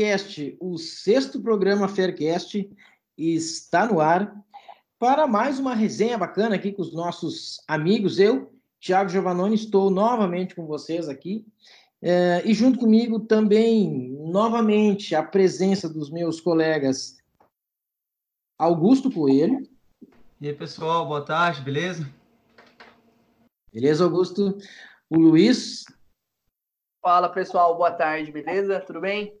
Faircast, o sexto programa Faircast está no ar para mais uma resenha bacana aqui com os nossos amigos. Eu, Thiago Giovannoni, estou novamente com vocês aqui. É, e junto comigo também, novamente, a presença dos meus colegas Augusto Coelho. E aí, pessoal, boa tarde, beleza? Beleza, Augusto? O Luiz. Fala, pessoal, boa tarde, beleza? Tudo bem?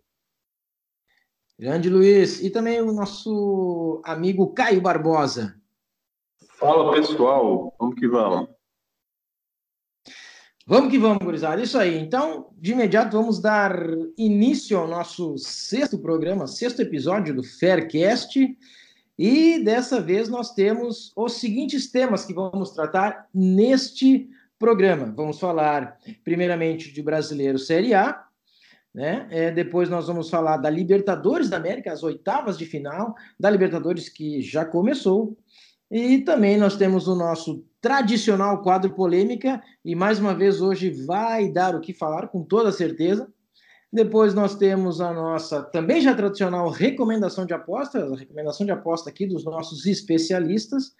Grande Luiz. E também o nosso amigo Caio Barbosa. Fala, pessoal. Vamos que vamos. Vamos que vamos, gurizada. Isso aí. Então, de imediato, vamos dar início ao nosso sexto programa, sexto episódio do Faircast. E dessa vez nós temos os seguintes temas que vamos tratar neste programa. Vamos falar, primeiramente, de Brasileiro Série A. Né? É, depois nós vamos falar da Libertadores da América, as oitavas de final da Libertadores que já começou. E também nós temos o nosso tradicional quadro polêmica, e mais uma vez hoje vai dar o que falar, com toda certeza. Depois nós temos a nossa também já tradicional recomendação de aposta, a recomendação de aposta aqui dos nossos especialistas.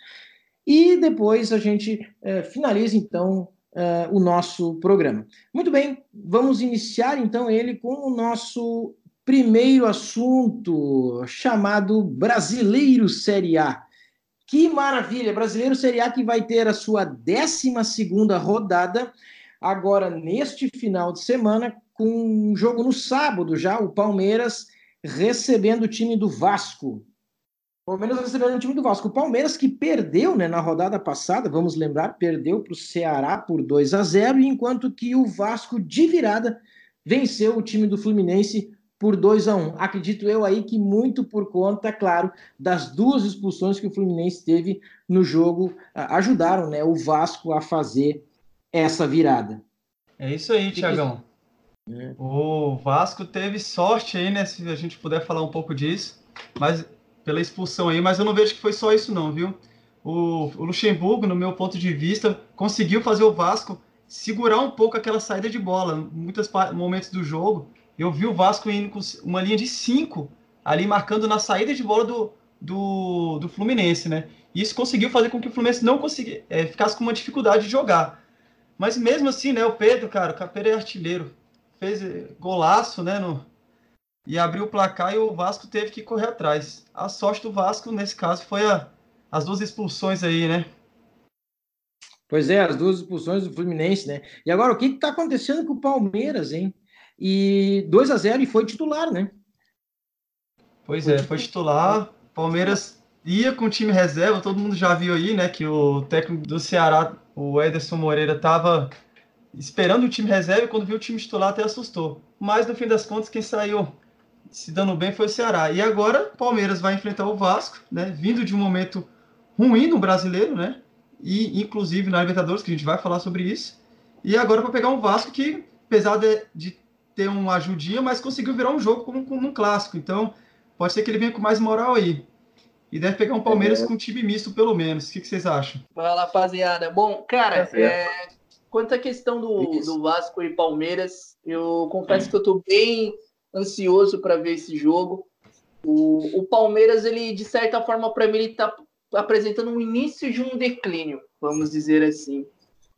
E depois a gente é, finaliza então é, o nosso programa. Muito bem, vamos iniciar então ele com o nosso primeiro assunto, chamado Brasileiro Série A. Que maravilha! Brasileiro Série A que vai ter a sua 12 rodada agora neste final de semana, com um jogo no sábado já, o Palmeiras recebendo o time do Vasco. Palmeiras recebendo o time do Vasco. O Palmeiras que perdeu né, na rodada passada, vamos lembrar, perdeu para o Ceará por 2 a 0, enquanto que o Vasco, de virada, venceu o time do Fluminense por 2 a 1 Acredito eu aí que muito por conta, claro, das duas expulsões que o Fluminense teve no jogo, ajudaram né, o Vasco a fazer essa virada. É isso aí, Tiagão. É. O Vasco teve sorte aí, né? Se a gente puder falar um pouco disso, mas pela expulsão aí, mas eu não vejo que foi só isso, não, viu? O, o Luxemburgo, no meu ponto de vista, conseguiu fazer o Vasco segurar um pouco aquela saída de bola. Em muitos momentos do jogo, eu vi o Vasco indo com uma linha de 5 ali marcando na saída de bola do, do, do Fluminense, né? Isso conseguiu fazer com que o Fluminense não conseguisse, é, ficasse com uma dificuldade de jogar. Mas mesmo assim, né, o Pedro, cara, o Capeira é artilheiro. Fez eh, golaço, né, no, e abriu o placar e o Vasco teve que correr atrás. A sorte do Vasco, nesse caso, foi a, as duas expulsões aí, né? Pois é, as duas expulsões do Fluminense, né? E agora, o que está acontecendo com o Palmeiras, hein? E 2 a 0 e foi titular, né? Pois é, foi titular. Palmeiras ia com o time reserva, todo mundo já viu aí, né? Que o técnico do Ceará, o Ederson Moreira, estava esperando o time reserva e quando viu o time titular até assustou. Mas no fim das contas, quem saiu se dando bem foi o Ceará. E agora o Palmeiras vai enfrentar o Vasco, né? Vindo de um momento ruim no brasileiro, né? E inclusive na Libertadores, que a gente vai falar sobre isso. E agora para pegar um Vasco que, apesar de, de ter uma ajudinha, mas conseguiu virar um jogo como, como um clássico. Então, pode ser que ele venha com mais moral aí. E deve pegar um Palmeiras é. com um time misto, pelo menos. O que, que vocês acham? Fala, rapaziada. Bom, cara, é, é quanto à questão do, do Vasco e Palmeiras, eu confesso que eu tô bem ansioso para ver esse jogo. O, o Palmeiras, ele, de certa forma, para mim, ele tá apresentando um início de um declínio, vamos dizer assim.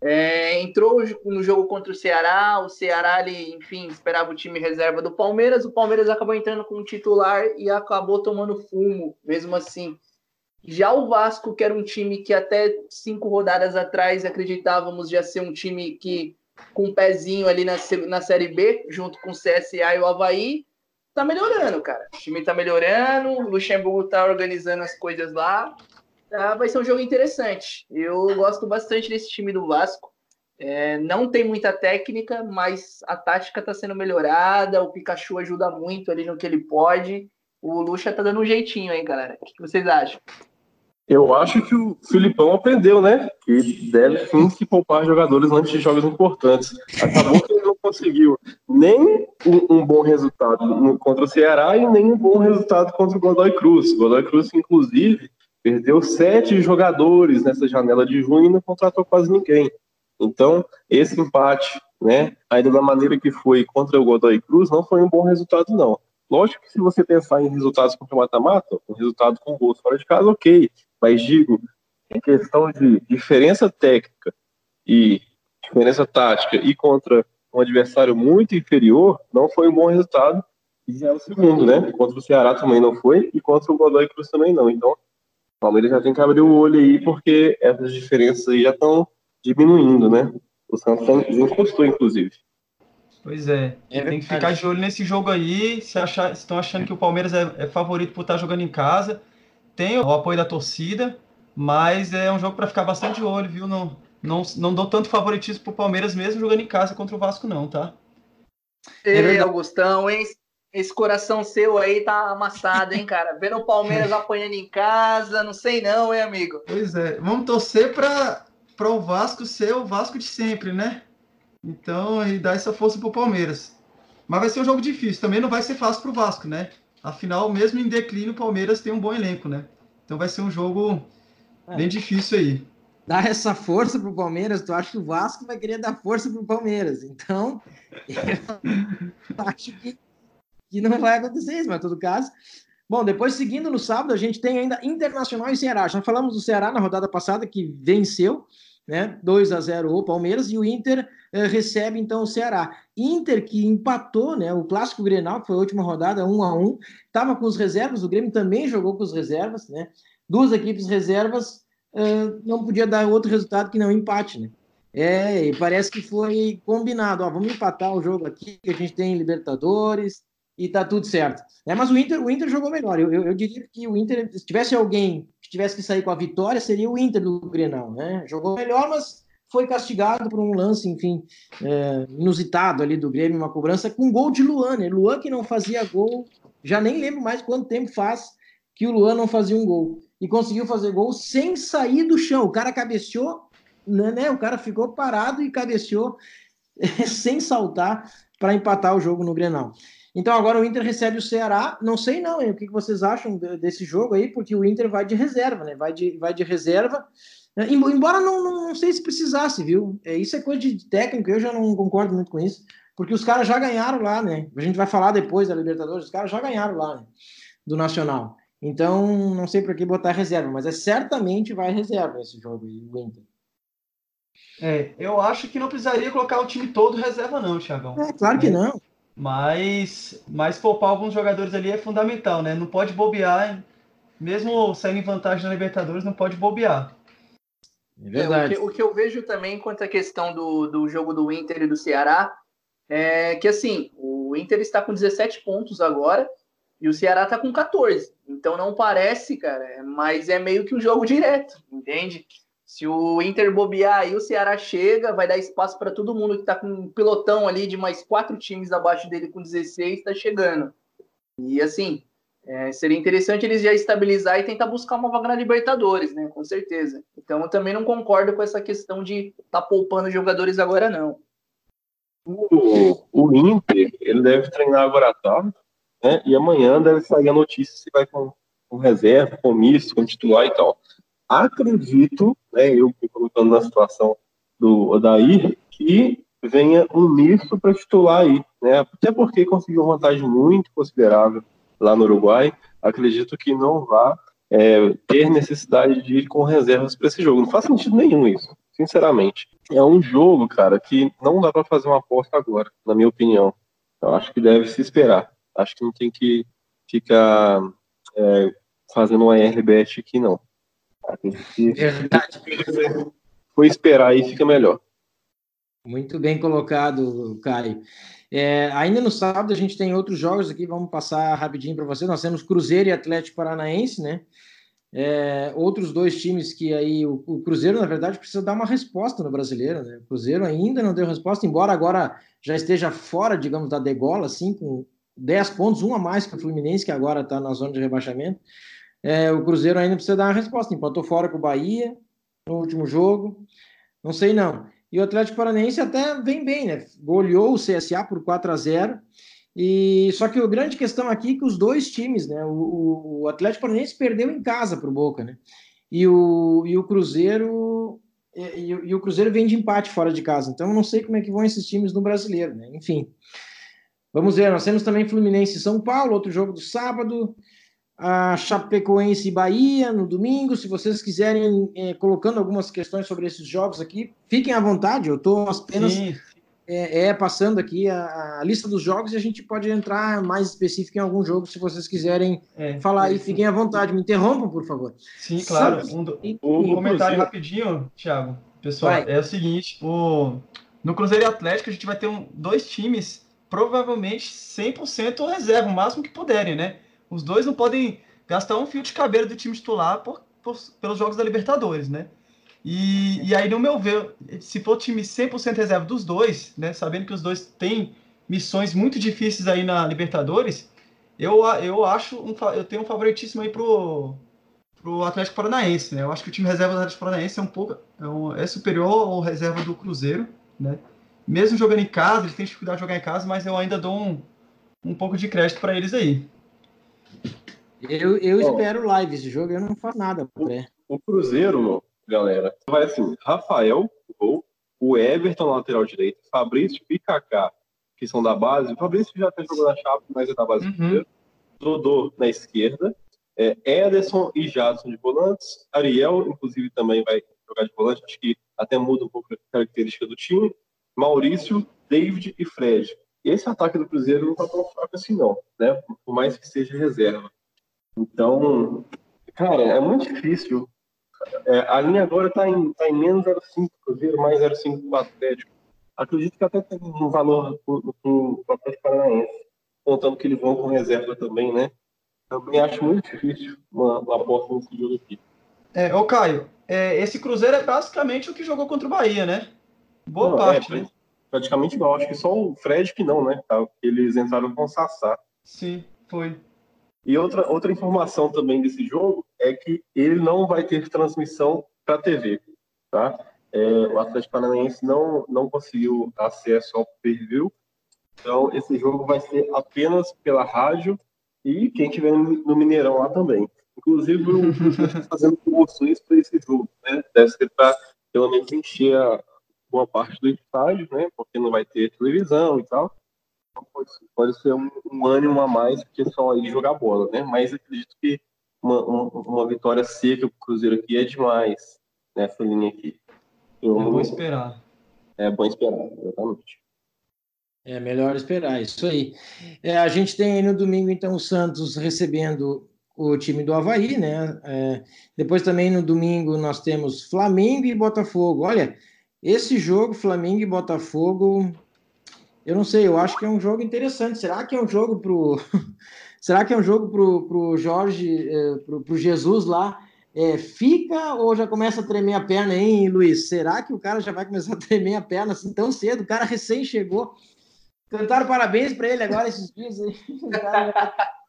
É, entrou no jogo contra o Ceará, o Ceará, ele, enfim, esperava o time reserva do Palmeiras, o Palmeiras acabou entrando com o titular e acabou tomando fumo, mesmo assim. Já o Vasco, que era um time que até cinco rodadas atrás acreditávamos já ser um time que com um pezinho ali na, na Série B, junto com o CSA e o Havaí, tá melhorando, cara. O time tá melhorando, o Luxemburgo tá organizando as coisas lá, ah, vai ser um jogo interessante. Eu gosto bastante desse time do Vasco. É, não tem muita técnica, mas a tática está sendo melhorada. O Pikachu ajuda muito ali no que ele pode. O Lucha tá dando um jeitinho aí, galera. O que vocês acham? Eu acho que o Filipão aprendeu, né? Que deve sim se poupar jogadores antes de jogos importantes. Acabou que ele não conseguiu nem um, um, bom resultado no, contra o Ceará e nem um bom resultado contra o Godoy Cruz. Godoy Cruz, inclusive, Perdeu sete jogadores nessa janela de junho e não contratou quase ninguém. Então, esse empate, né, ainda da maneira que foi contra o Godoy Cruz, não foi um bom resultado, não. Lógico que se você pensar em resultados contra o mata-mata, um resultado com gols fora de casa, ok. Mas digo, em questão de diferença técnica e diferença tática e contra um adversário muito inferior, não foi um bom resultado. E já é o segundo, né? Contra o Ceará também não foi e contra o Godoy Cruz também não. Então, o Palmeiras já tem que abrir o olho aí, porque essas diferenças aí já estão diminuindo, né? O Santos encostou, inclusive. Pois é. é tem que ficar de olho nesse jogo aí. Se achar, estão achando que o Palmeiras é, é, favorito por estar jogando em casa, tem o apoio da torcida, mas é um jogo para ficar bastante de olho, viu? Não, não, não dou tanto favoritismo pro Palmeiras mesmo jogando em casa contra o Vasco, não, tá? Ei, Augustão, hein? Esse coração seu aí tá amassado, hein, cara? Vendo o Palmeiras apanhando em casa, não sei não, hein, amigo? Pois é, vamos torcer para o Vasco ser o Vasco de sempre, né? Então, e dar essa força pro Palmeiras. Mas vai ser um jogo difícil, também não vai ser fácil pro Vasco, né? Afinal, mesmo em declínio, o Palmeiras tem um bom elenco, né? Então vai ser um jogo é. bem difícil aí. Dar essa força pro Palmeiras, tu acha que o Vasco vai querer dar força pro Palmeiras. Então, eu acho que, que não vai acontecer isso, mas em todo caso. Bom, depois seguindo no sábado, a gente tem ainda Internacional e Ceará. Já falamos do Ceará na rodada passada, que venceu, né? 2 a 0 o Palmeiras, e o Inter recebe então o Ceará. Inter que empatou, né? O clássico Grenal, que foi a última rodada, 1 a 1 estava com os reservas, o Grêmio também jogou com os reservas, né? Duas equipes reservas, uh, não podia dar outro resultado que não empate, né? É, e parece que foi combinado, ó, vamos empatar o jogo aqui, que a gente tem Libertadores e tá tudo certo. É, mas o Inter, o Inter jogou melhor. Eu, eu, eu diria que o Inter, se tivesse alguém que tivesse que sair com a vitória, seria o Inter do Grenal, né? Jogou melhor, mas foi castigado por um lance, enfim, é, inusitado ali do Grêmio, uma cobrança com gol de Luan, né? Luan que não fazia gol, já nem lembro mais quanto tempo faz que o Luan não fazia um gol. E conseguiu fazer gol sem sair do chão. O cara cabeceou, né? né? O cara ficou parado e cabeceou sem saltar para empatar o jogo no Grenal. Então agora o Inter recebe o Ceará. Não sei não, hein? o que vocês acham desse jogo aí, porque o Inter vai de reserva, né? Vai de, vai de reserva. É, embora não, não, não, sei se precisasse, viu? É, isso é coisa de técnico, eu já não concordo muito com isso, porque os caras já ganharam lá, né? A gente vai falar depois da Libertadores, os caras já ganharam lá, né? Do Nacional. Então, não sei por que botar reserva, mas é certamente vai reserva esse jogo aí, o Inter. É, eu acho que não precisaria colocar o time todo reserva, não, Thiagão. É, claro que não. Mas, mas poupar alguns jogadores ali é fundamental, né? Não pode bobear, mesmo saindo em vantagem na Libertadores, não pode bobear. É verdade. É, o, que, o, que, eu vejo também quanto à questão do, do jogo do Inter e do Ceará é que, assim, o Inter está com 17 pontos agora e o Ceará está com 14. Então não parece, cara, mas é meio que um jogo direto, entende? Se o Inter bobear aí, o Ceará chega, vai dar espaço para todo mundo que está com um pilotão ali de mais quatro times abaixo dele com 16, está chegando. E assim, é, seria interessante eles já estabilizar e tentar buscar uma vaga na Libertadores, né? Com certeza. Então eu também não concordo com essa questão de estar tá poupando jogadores agora, não. O, o Inter, ele deve treinar agora à tarde, né? E amanhã deve sair a notícia se vai com, com reserva, com misto, com titular e tal. Acredito, né? Eu me colocando na situação do Odair, que venha um misto para titular aí, né? Até porque conseguiu uma vantagem muito considerável lá no Uruguai, acredito que não vá é, ter necessidade de ir com reservas para esse jogo. Não faz sentido nenhum isso, sinceramente. É um jogo, cara, que não dá para fazer uma aposta agora, na minha opinião. Eu acho que deve se esperar. Acho que não tem que ficar é, fazendo uma RBet aqui, não. Que... Verdade. Foi esperar aí fica melhor. Muito bem colocado, Caio. É, ainda no sábado a gente tem outros jogos aqui, vamos passar rapidinho para vocês. Nós temos Cruzeiro e Atlético Paranaense, né? É, outros dois times que aí o, o, Cruzeiro, na verdade, precisa dar uma resposta no brasileiro, né? O Cruzeiro ainda não deu resposta, embora agora já esteja fora, digamos, da degola, assim, com 10 pontos, um a mais que o Fluminense, que agora está na zona de rebaixamento. É, o Cruzeiro ainda precisa dar uma resposta. Empatou fora com o Bahia no último jogo. Não sei não. E o Atlético Paranaense até vem bem, né? Goleou o CSA por 4 a 0 e só que a grande questão aqui é que os dois times, né? O, o Atlético Paranaense perdeu em casa para o Boca, né? E o, e o Cruzeiro e, e, o Cruzeiro vem de empate fora de casa, então não sei como é que vão esses times no brasileiro, né? Enfim. Vamos ver, nós temos também Fluminense e São Paulo, outro jogo do sábado, a Chapecoense e Bahia no domingo. Se vocês quiserem é, colocando algumas questões sobre esses jogos aqui, fiquem à vontade, eu estou apenas é, é, passando aqui a, a, lista dos jogos e a gente pode entrar mais específico em algum jogo se vocês quiserem é, falar aí, fiquem à vontade, me interrompam, por favor. Sim, claro. Um, um comentário rapidinho, Thiago. Pessoal, vai. é o seguinte: o, no Cruzeiro Atlético a gente vai ter um, dois times, provavelmente 100% reserva, o máximo que puderem, né? Os dois não podem gastar um fio de cabelo do time titular por, por, pelos jogos da Libertadores, né? E, e aí, no meu ver, se for time 100% reserva dos dois, né, sabendo que os dois têm missões muito difíceis aí na Libertadores, eu, eu acho um, eu tenho um favoritíssimo aí pro, pro Atlético Paranaense, né? Eu acho que o time reserva do Atlético Paranaense é um pouco é, um, é superior ao reserva do Cruzeiro, né? Mesmo jogando em casa, eles têm dificuldade de jogar em casa, mas eu ainda dou um, um pouco de crédito para eles aí. Eu, eu espero live esse jogo, eu não faço nada. O, o Cruzeiro, galera. Vai assim, Rafael, gol, o Everton, lateral direito, Fabrício e Kaká, que são da base. O Fabrício já até jogou na chapa, mas é da base uhum. primeiro. Dodô na esquerda. É, Ederson e Jadson de volantes. Ariel, inclusive, também vai jogar de volante. Acho que até muda um pouco a característica do time. Maurício, David e Fred. Esse ataque do Cruzeiro não está tão fraco assim, não, né? Por mais que seja reserva. Então, cara, é muito difícil é, a linha agora está em, tá em menos 0,5 Cruzeiro, mais 0,5 para o Atlético. Acredito que até tem um valor para o Atlético Paranaense, contando que eles vão com reserva também, né? Também acho muito difícil uma, uma aposta nesse jogo aqui. É, ô Caio, é, esse Cruzeiro é basicamente o que jogou contra o Bahia, né? Boa não, parte, é, né? Praticamente não, acho que só o Fred que não, né? Tá, eles entraram com o Sassá. Sim, foi. E outra, outra informação também desse jogo é que ele não vai ter transmissão para TV, tá? É, o Atlético Paranaense não, não conseguiu acesso ao pay-per-view, então esse jogo vai ser apenas pela rádio e quem tiver no Mineirão lá também. Inclusive, o está fazendo promoções para esse jogo, né? Deve ser para pelo menos encher a boa parte do estádio, né? Porque não vai ter televisão e tal pode, pode ser um, um, ânimo a mais que só aí jogar bola, né? Mas acredito que uma, uma, uma vitória seca pro Cruzeiro aqui é demais nessa linha aqui. Eu, é bom esperar. É bom esperar, exatamente. É melhor esperar, isso aí. É, a gente tem aí no domingo, então, o Santos recebendo o time do Havaí, né? É, depois também no domingo nós temos Flamengo e Botafogo. Olha, esse jogo, Flamengo e Botafogo, eu não sei, eu acho que é um jogo interessante. Será que é um jogo pro. Será que é um jogo pro, pro Jorge, é, pro, pro Jesus lá? É, fica ou já começa a tremer a perna, hein, Luiz? Será que o cara já vai começar a tremer a perna assim tão cedo? O cara recém chegou. Cantaram parabéns para ele agora esses dias aí.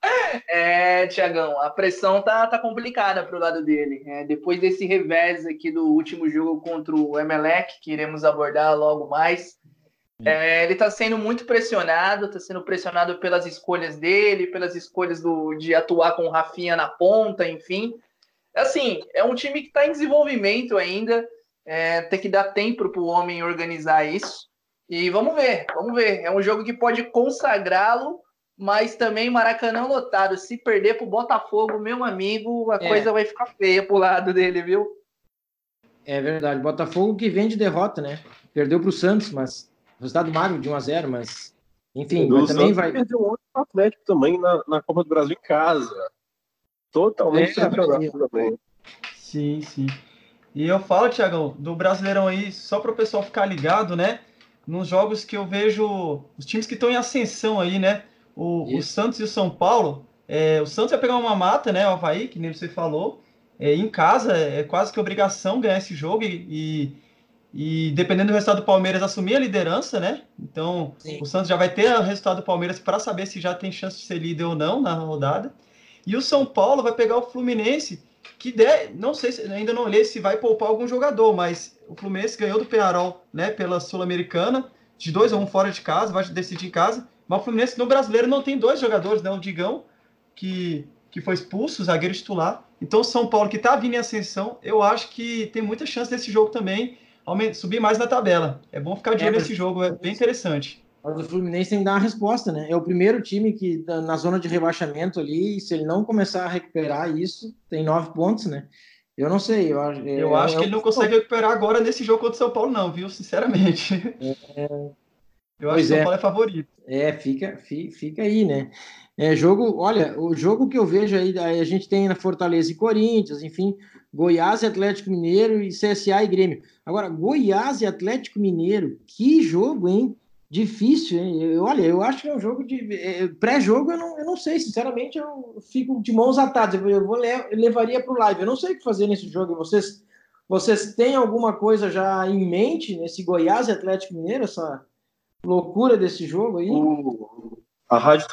é, Tiagão, a pressão tá, tá complicada pro lado dele. É, depois desse revés aqui do último jogo contra o Emelec, que iremos abordar logo mais, é, ele está sendo muito pressionado, está sendo pressionado pelas escolhas dele, pelas escolhas do, de atuar com o Rafinha na ponta, enfim. Assim, é um time que está em desenvolvimento ainda, é, tem que dar tempo para o homem organizar isso. E vamos ver, vamos ver. É um jogo que pode consagrá-lo, mas também Maracanã lotado. Se perder para o Botafogo, meu amigo, a é. coisa vai ficar feia pro lado dele, viu? É verdade. Botafogo que vem de derrota, né? Perdeu para o Santos, mas Resultado magro de 1 a 0 mas enfim, mas também vai. Perdeu outro Atlético também na, na Copa do Brasil em casa. Totalmente é, também. Sim, sim. E eu falo, Tiagão, do Brasileirão aí, só para o pessoal ficar ligado, né? Nos jogos que eu vejo os times que estão em ascensão aí, né? O, o Santos e o São Paulo. É, o Santos vai pegar uma mata, né? O Havaí, que nem você falou. É, em casa, é quase que obrigação ganhar esse jogo e, e e dependendo do resultado do Palmeiras assumir a liderança, né? Então Sim. o Santos já vai ter o resultado do Palmeiras para saber se já tem chance de ser líder ou não na rodada. E o São Paulo vai pegar o Fluminense, que der, não sei, se, ainda não olhei se vai poupar algum jogador, mas o Fluminense ganhou do Penarol, né, pela Sul-Americana, de 2 a 1 um fora de casa, vai decidir em casa. Mas o Fluminense no brasileiro não tem dois jogadores, né? O Digão, que, que foi expulso, o zagueiro titular, Então, o São Paulo, que está vindo em ascensão, eu acho que tem muita chance desse jogo também subir mais na tabela. É bom ficar de olho é, nesse jogo, é bem interessante. Mas o Fluminense tem que dar uma resposta, né? É o primeiro time que na zona de rebaixamento ali, se ele não começar a recuperar isso, tem nove pontos, né? Eu não sei. Eu, eu, eu acho que ele não consegue recuperar agora nesse jogo contra o São Paulo, não, viu? Sinceramente. É... Eu acho que o São é. Paulo é favorito. É, fica, fica aí, né? É, jogo, olha, o jogo que eu vejo aí, a gente tem na Fortaleza e Corinthians, enfim, Goiás e Atlético Mineiro e CSA e Grêmio. Agora, Goiás e Atlético Mineiro, que jogo, hein? Difícil, hein? Eu, olha, eu acho que é um jogo de. É, Pré-jogo, eu não, eu não sei, sinceramente, eu fico de mãos atadas. Eu, vou eu levaria para o live. Eu não sei o que fazer nesse jogo. Vocês, vocês têm alguma coisa já em mente nesse Goiás e Atlético Mineiro, essa loucura desse jogo aí? O, a Rádio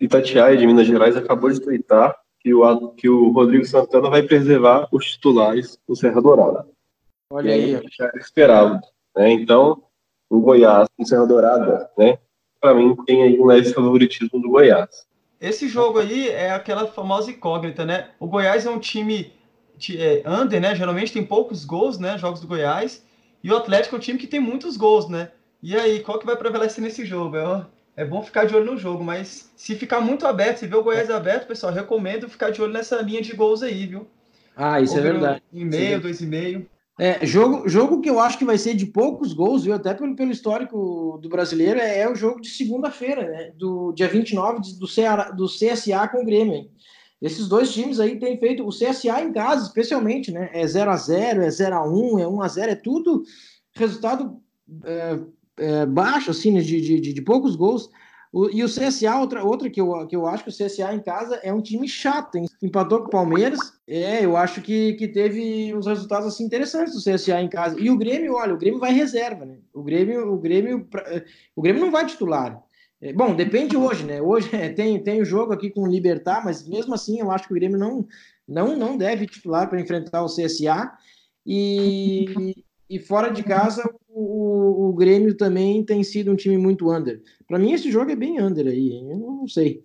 Itatiaia de Minas Gerais acabou de twittar que o, que o Rodrigo Santana vai preservar os titulares do Serra Dourada. Olha aí. aí. Já esperava. Né? Então, o Goiás com Serra Dourada, né? Para mim, tem aí um leve favoritismo do Goiás. Esse jogo aí é aquela famosa incógnita, né? O Goiás é um time de, é, under, né? Geralmente tem poucos gols, né? Jogos do Goiás. E o Atlético é um time que tem muitos gols, né? E aí, qual que vai prevalecer nesse jogo? É, é bom ficar de olho no jogo, mas se ficar muito aberto, se ver o Goiás aberto, pessoal, recomendo ficar de olho nessa linha de gols aí, viu? Ah, isso é verdade. Um e meio, dois e meio. É, jogo, jogo que eu acho que vai ser de poucos gols, viu? Até pelo, pelo histórico do brasileiro, é, é o jogo de segunda-feira, né? Do dia 29 do, Ceará, do CSA com o Grêmio. Hein? Esses dois times aí têm feito o CSA em casa, especialmente, né? É 0 a 0 é 0 a 1 é 1 a 0 é tudo resultado é, é, baixo, assim, né? de, de, de poucos gols. O, e o CSA, outra, outra que, eu, que eu acho que o CSA em casa é um time chato, hein? Empatou com o Palmeiras. É, eu acho que, que teve uns resultados assim interessantes do CSA em casa. E o Grêmio, olha, o Grêmio vai reserva, né? O Grêmio, o Grêmio, o Grêmio não vai titular. É, bom, depende hoje, né? Hoje é, tem, tem o jogo aqui com o Libertar, mas mesmo assim eu acho que o Grêmio não, não, não deve titular para enfrentar o CSA. E, e fora de casa, o, o, Grêmio também tem sido um time muito under. Para mim, esse jogo é bem under aí, hein? eu não sei.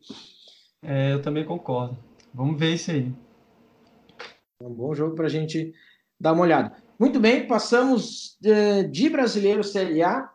É, eu também concordo. Vamos ver isso aí. É um bom jogo para a gente dar uma olhada. Muito bem, passamos de, de brasileiro Série A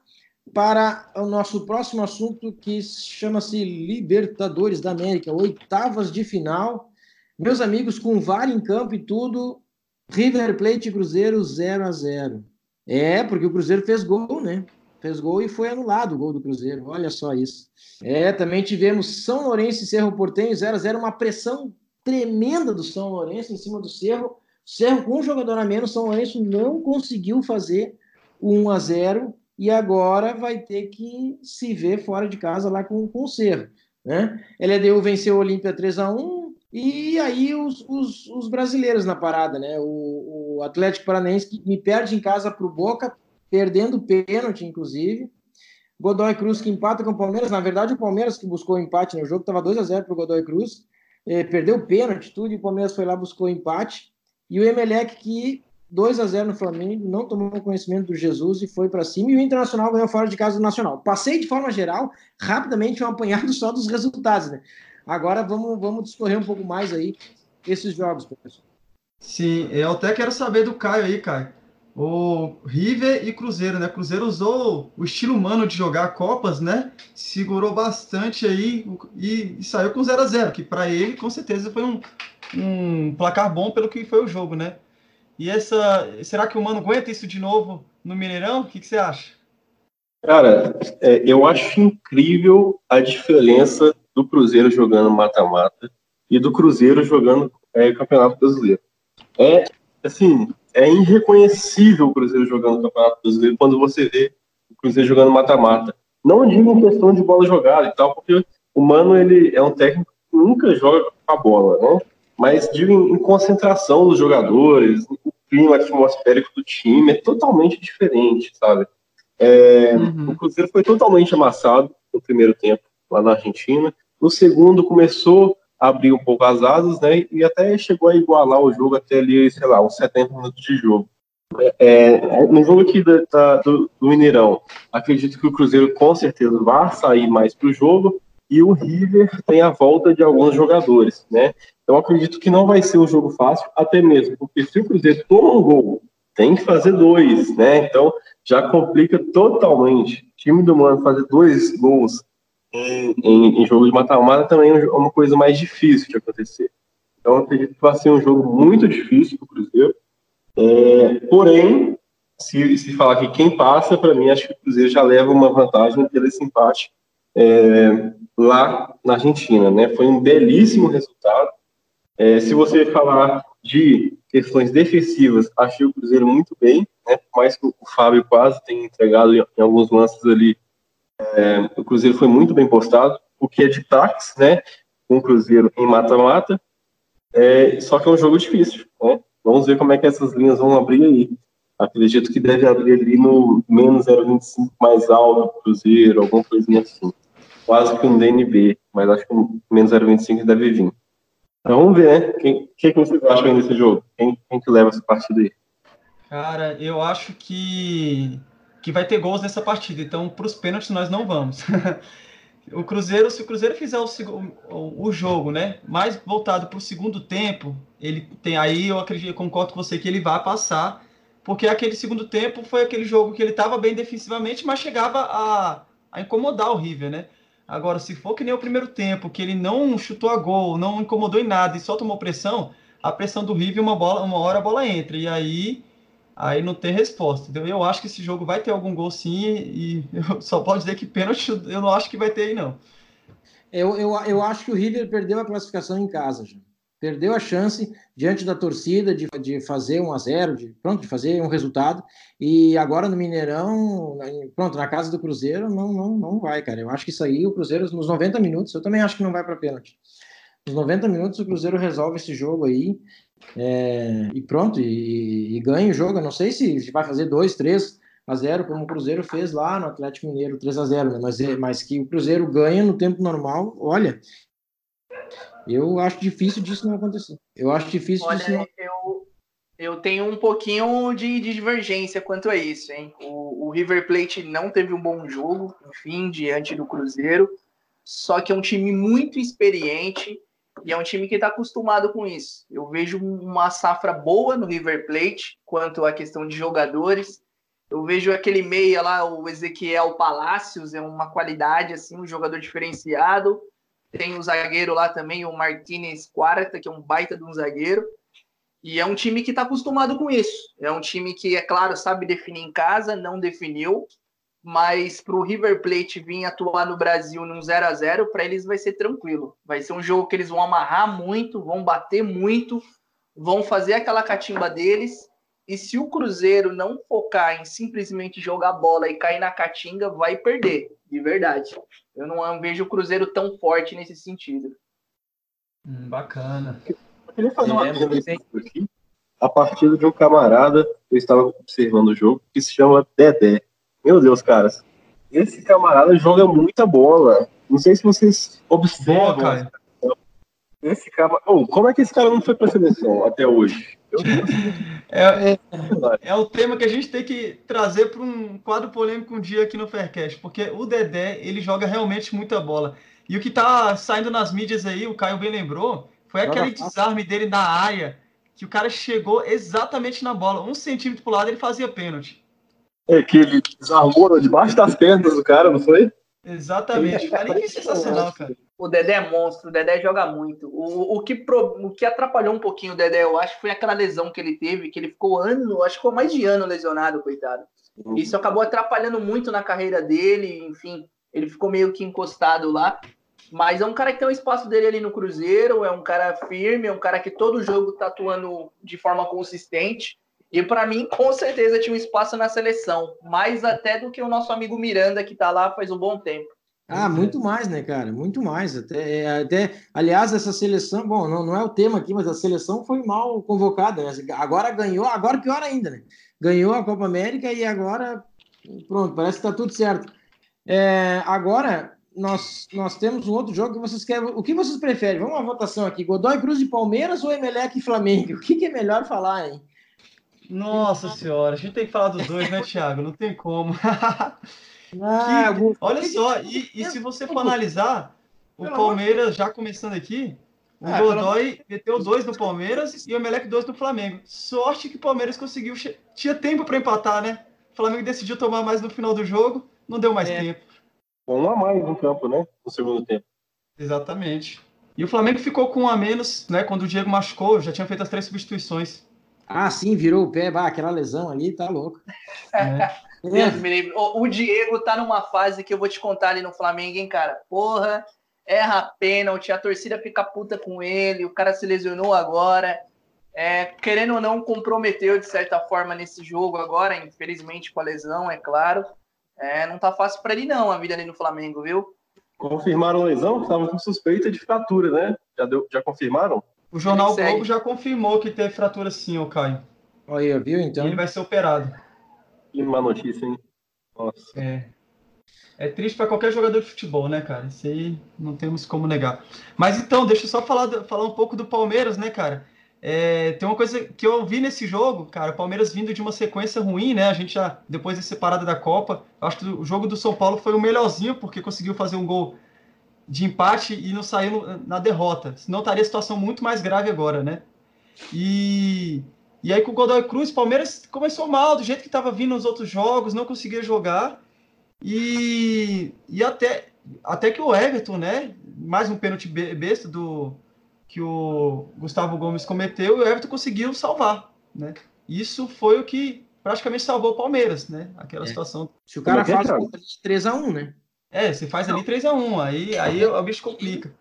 para o nosso próximo assunto que chama-se Libertadores da América, oitavas de final. Meus amigos, com VAR em campo e tudo, River Plate e Cruzeiro 0 a 0 é, porque o Cruzeiro fez gol, né? Fez gol e foi anulado o gol do Cruzeiro. Olha só isso. É, também tivemos São Lourenço e Cerro Portenho 0 a 0 uma pressão tremenda do São Lourenço em cima do Cerro. Cerro com um jogador a menos, São Lourenço não conseguiu fazer o 1 a 0 e agora vai ter que se ver fora de casa lá com, com o Cerro. Né? LDU venceu o Olímpia 3 a 1 e aí os, os, os, brasileiros na parada, né? O, o Atlético Paranaense que me perde em casa para o Boca, perdendo pênalti, inclusive. Godoy Cruz que empata com o Palmeiras. Na verdade, o Palmeiras que buscou o empate no jogo, estava 2 a 0 para o Godoy Cruz. É, perdeu o pênalti, tudo, e o Palmeiras foi lá buscou o empate. E o Emelec que 2 a 0 no Flamengo, não tomou conhecimento do Jesus e foi para cima. E o Internacional ganhou fora de casa do Nacional. Passei de forma geral, rapidamente, um apanhado só dos resultados, né? Agora vamos, vamos discorrer um pouco mais aí esses jogos, professor. Sim, eu até quero saber do Caio aí, Caio. O River e Cruzeiro, né? Cruzeiro usou o estilo humano de jogar Copas, né? Segurou bastante aí e, e saiu com 0 a 0 que para ele, com certeza, foi um, um placar bom pelo que foi o jogo, né? E essa. Será que o Mano aguenta isso de novo no Mineirão? O que, que você acha? Cara, é, eu acho incrível a diferença do Cruzeiro jogando mata-mata e do Cruzeiro jogando é, Campeonato Brasileiro. É, assim, é irreconhecível o Cruzeiro jogando Campeonato Brasileiro quando você vê o Cruzeiro jogando mata-mata. Não digo em questão de bola jogada e tal, porque o Mano ele é um técnico que nunca joga com a bola, né? Mas digo em, em concentração dos jogadores, o clima atmosférico do time é totalmente diferente, sabe? É, uhum. O Cruzeiro foi totalmente amassado no primeiro tempo lá na Argentina. No segundo começou abrir um pouco as asas, né? E até chegou a igualar o jogo até ali, sei lá, uns 70 minutos de jogo. É, no jogo aqui da, do, do, Mineirão, acredito que o Cruzeiro com certeza vai sair mais para o jogo e o River tem a volta de alguns jogadores, né? eu acredito que não vai ser um jogo fácil, até mesmo, porque se o Cruzeiro toma um gol, tem que fazer dois, né? Então já complica totalmente. O time do Mano fazer dois gols em, em, jogo de mata-mata também é uma coisa mais difícil de acontecer. Então acredito que vai ser um jogo muito difícil para o Cruzeiro. É, porém, se, se falar que quem passa, para mim, acho que o Cruzeiro já leva uma vantagem pelo esse empate é, lá na Argentina, né? Foi um belíssimo resultado. É, se você falar de questões defensivas, achei o Cruzeiro muito bem, né? Por mais que o Fábio quase tenha entregado em, em alguns lances ali, é, o Cruzeiro foi muito bem postado, o que é de táxi, né? O Cruzeiro em mata-mata. É, só que é um jogo difícil, né? Vamos ver como é que essas linhas vão abrir aí. Acredito que deve abrir ali no menos 0,25 mais alto do Cruzeiro, alguma coisinha assim quase que um DNB, mas acho que um menos 0,25 deve vir. Então vamos ver, né? Quem, que, que vocês acham aí nesse jogo? Quem, quem que leva essa partida aí? Cara, eu acho que, que vai ter gols nessa partida, então para os pênaltis nós não vamos. o Cruzeiro, se o Cruzeiro fizer o, o, o jogo, né, mais voltado para o segundo tempo, ele tem aí eu acredito, concordo com você que ele vai passar, porque aquele segundo tempo foi aquele jogo que ele estava bem defensivamente, mas chegava a, a incomodar o River, né? Agora, se for que nem o primeiro tempo, que ele não chutou a gol, não incomodou em nada e só tomou pressão, a pressão do River, uma, bola, uma hora a bola entra. E aí, aí não tem resposta. Entendeu? Eu acho que esse jogo vai ter algum gol sim, e eu só posso dizer que pênalti eu não acho que vai ter aí, não. Eu, eu, eu acho que o River perdeu a classificação em casa, já perdeu a chance diante da torcida de, de fazer um a zero, de pronto, de fazer um resultado. E agora no Mineirão, pronto, na casa do Cruzeiro, não, não, não vai, cara. Eu acho que isso aí, o Cruzeiro, nos 90 minutos, eu também acho que não vai para pênalti. Nos 90 minutos, o Cruzeiro resolve esse jogo aí é, e pronto, e, e, ganha o jogo. Eu não sei se vai fazer 2, 3 a 0, como o Cruzeiro fez lá no Atlético Mineiro, 3 a 0 né? mas, mas que o Cruzeiro ganha no tempo normal, olha, eu acho difícil disso não acontecer. Eu acho difícil Olha, disso não... eu, eu tenho um pouquinho de, de divergência quanto a isso, hein? O, o, River Plate não teve um bom jogo, enfim, diante do Cruzeiro, só que é um time muito experiente e é um time que está acostumado com isso. Eu vejo uma safra boa no River Plate quanto à questão de jogadores. Eu vejo aquele meia lá, o Ezequiel Palacios, é uma qualidade, assim, um jogador diferenciado. Tem o zagueiro lá também, o Martinez Quarta, que é um baita de um zagueiro. E é um time que está acostumado com isso. É um time que, é claro, sabe definir em casa, não definiu. Mas para o River Plate vir atuar no Brasil num 0 a 0 para eles vai ser tranquilo. Vai ser um jogo que eles vão amarrar muito, vão bater muito, vão fazer aquela catimba deles. E se o Cruzeiro não focar em simplesmente jogar bola e cair na catinga, vai perder, de verdade. Eu não vejo o Cruzeiro tão forte nesse sentido. Hum, bacana. Eu queria fazer uma é, pergunta aqui. A partir de um camarada, eu estava observando o jogo, que se chama Dedé. Meu Deus, caras. Esse camarada joga muita bola. Não sei se vocês observam. Boa, cara. Esse cara. Oh, como é que esse cara não foi para a seleção até hoje? É, é, é, o tema que a gente tem que trazer para um quadro polêmico um dia aqui no Faircast, porque o Dedé ele joga realmente muita bola. E o que está saindo nas mídias aí, o Caio bem lembrou, foi aquele desarme dele na área, que o cara chegou exatamente na bola, um centímetro para o lado ele fazia pênalti. É que ele desarmou debaixo das pernas do cara, não foi? Exatamente. Cara, que sensacional, cara. O Dedé é monstro, o Dedé joga muito. O, o, que pro, o que atrapalhou um pouquinho o Dedé, eu acho, foi aquela lesão que ele teve, que ele ficou ano, acho que ficou mais de ano lesionado, coitado. Uhum. Isso acabou atrapalhando muito na carreira dele, enfim, ele ficou meio que encostado lá. Mas é um cara que tem o um espaço dele ali no Cruzeiro, é um cara firme, é um cara que todo jogo tá atuando de forma consistente. E para mim, com certeza, tinha um espaço na seleção, mais até do que o nosso amigo Miranda, que tá lá faz um bom tempo. Ah, muito mais, né, cara? Muito mais. Até, é, até, aliás, essa seleção, bom, não, não é o tema aqui, mas a seleção foi mal convocada, né? Agora ganhou, agora pior ainda, né? Ganhou a Copa América e agora, pronto, parece que tá tudo certo. É, agora, nós, nós temos um outro jogo que vocês querem. O que vocês preferem? Vamos uma votação aqui: Godoy Cruz de Palmeiras ou Emelec e Flamengo? O que, que é melhor falar, hein? Nossa senhora, a gente tem que falar dos dois, né, Thiago? Não tem como. Ah, que, olha só, e, e, se você for analisar, o Palmeiras, já começando aqui, O ah, Godoy meteu dois no Palmeiras e o Emelec dois no Flamengo. Sorte que o Palmeiras conseguiu. Tinha tempo para empatar, né? O Flamengo decidiu tomar mais no final do jogo, não deu mais é. tempo. Um a mais no campo, né? No segundo tempo. Exatamente. E o Flamengo ficou com um a menos, né? Quando o Diego machucou, já tinha feito as três substituições. Ah, sim, virou o pé, bah, aquela lesão ali, tá louco. É. É. O, o Diego tá numa fase que eu vou te contar ali no Flamengo, hein, cara? Porra, erra pênalti, a torcida fica puta com ele, o cara se lesionou agora. É, querendo ou não, comprometeu de certa forma nesse jogo agora, infelizmente com a lesão, é claro. É, não tá fácil para ele não, a vida ali no Flamengo, viu? Confirmaram a lesão? Estava com suspeita de fratura, né? Já, deu, já confirmaram? O Jornal Globo já confirmou que teve fratura sim, o Caio. Olha, viu então? E ele vai ser operado. Que má notícia, hein? Nossa. É. É triste para qualquer jogador de futebol, né, cara? Isso aí não temos como negar. Mas então, deixa eu só falar, falar um pouco do Palmeiras, né, cara? É, tem uma coisa que eu vi nesse jogo, cara, o Palmeiras vindo de uma sequência ruim, né? A gente já, depois de separada da Copa, acho que o jogo do São Paulo foi o melhorzinho, porque conseguiu fazer um gol de empate e não saiu na derrota. Senão estaria a situação muito mais grave agora, né? E, e aí com o Godoy Cruz, o Palmeiras começou mal, do jeito que estava vindo nos outros jogos, não conseguia jogar. E, e até, até que o Everton, né? Mais um pênalti besta do que o Gustavo Gomes cometeu, e o Everton conseguiu salvar, né? Isso foi o que praticamente salvou o Palmeiras, né? Aquela é. situação. Se o cara é faz 3x1, né? É, você faz ali 3x1, aí, aí o bicho complica.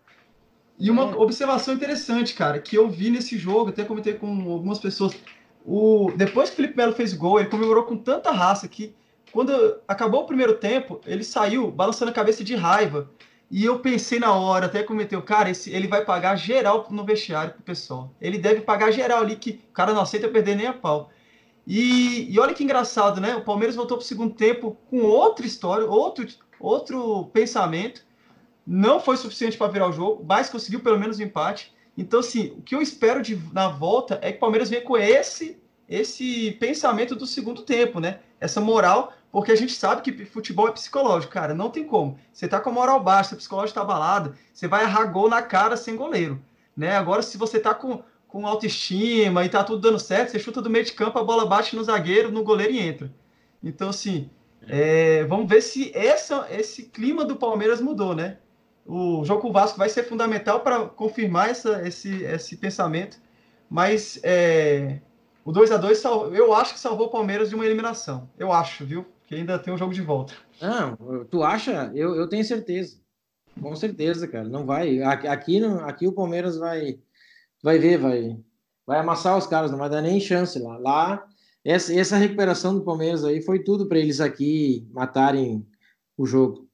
E uma é. observação interessante, cara, que eu vi nesse jogo, até comentei com algumas pessoas. O, depois que o Felipe Melo fez gol, ele comemorou com tanta raça que quando acabou o primeiro tempo, ele saiu balançando a cabeça de raiva. E eu pensei na hora, até comentei, cara, esse, ele vai pagar geral no vestiário pro pessoal. Ele deve pagar geral ali, que o cara não aceita perder nem a pau. E, e olha que engraçado, né? O Palmeiras voltou pro segundo tempo com outra história, outro, outro pensamento. Não foi suficiente para virar o jogo, mas conseguiu pelo menos um empate. Então, assim, o que eu espero de, na volta é que o Palmeiras venha com esse, esse pensamento do segundo tempo, né? Essa moral porque a gente sabe que futebol é psicológico, cara. Não tem como. Você tá com a moral baixa, o psicológico tá abalado, você vai errar gol na cara sem goleiro. Né? Agora, se você tá com, com autoestima e tá tudo dando certo, você chuta do meio de campo, a bola bate no zagueiro, no goleiro e entra. Então, assim, é, vamos ver se essa, esse clima do Palmeiras mudou, né? O jogo com o Vasco vai ser fundamental para confirmar essa, esse, esse pensamento. Mas é, o 2 a 2 eu acho que salvou o Palmeiras de uma eliminação. Eu acho, viu? que ainda tem um jogo de volta. Não, tu acha? Eu, eu tenho certeza. Com certeza, cara. Não vai. Aqui, aqui o Palmeiras vai, vai ver, vai, vai amassar os caras, não vai dar nem chance lá. Lá, essa, essa recuperação do Palmeiras aí foi tudo para eles aqui matarem o jogo.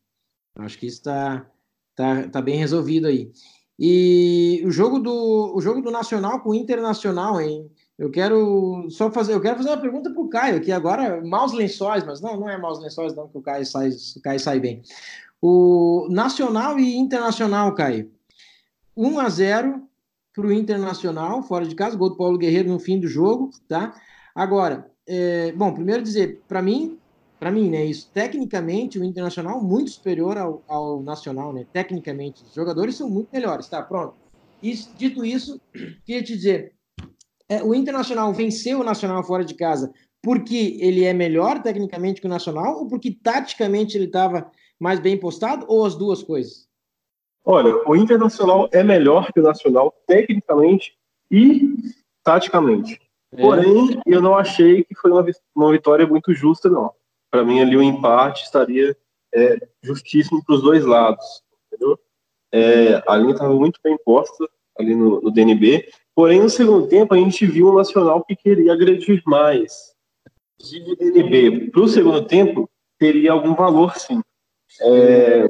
Acho que isso está tá, tá bem resolvido aí. E o jogo do, o jogo do Nacional com o Internacional, hein? Eu quero só fazer, eu quero fazer uma pergunta para o Caio aqui agora, maus lençóis, mas não, não é maus lençóis não que o Caio sai, o Caio sai bem. O Nacional e Internacional, Caio. 1 a 0 para o Internacional, fora de casa, gol do Paulo Guerreiro no fim do jogo, tá? Agora, é, bom, primeiro dizer, para mim, para mim, né, isso, tecnicamente, o Internacional muito superior ao, ao Nacional, né, tecnicamente, os jogadores são muito melhores, tá, pronto. Dito isso, queria te dizer, é, o Internacional venceu o Nacional fora de casa porque ele é melhor tecnicamente que o Nacional ou porque taticamente ele estava mais bem postado ou as duas coisas? Olha, o Internacional é melhor que o Nacional tecnicamente e taticamente. Porém, eu não achei que foi uma, uma vitória muito justa, não. Para mim, ali o empate estaria é, justíssimo para os dois lados. Entendeu? É, a linha estava muito bem posta ali no, no DNB. Porém, no segundo tempo, a gente viu um Nacional que queria agredir mais. De DNB para o segundo tempo, teria algum valor, sim. É,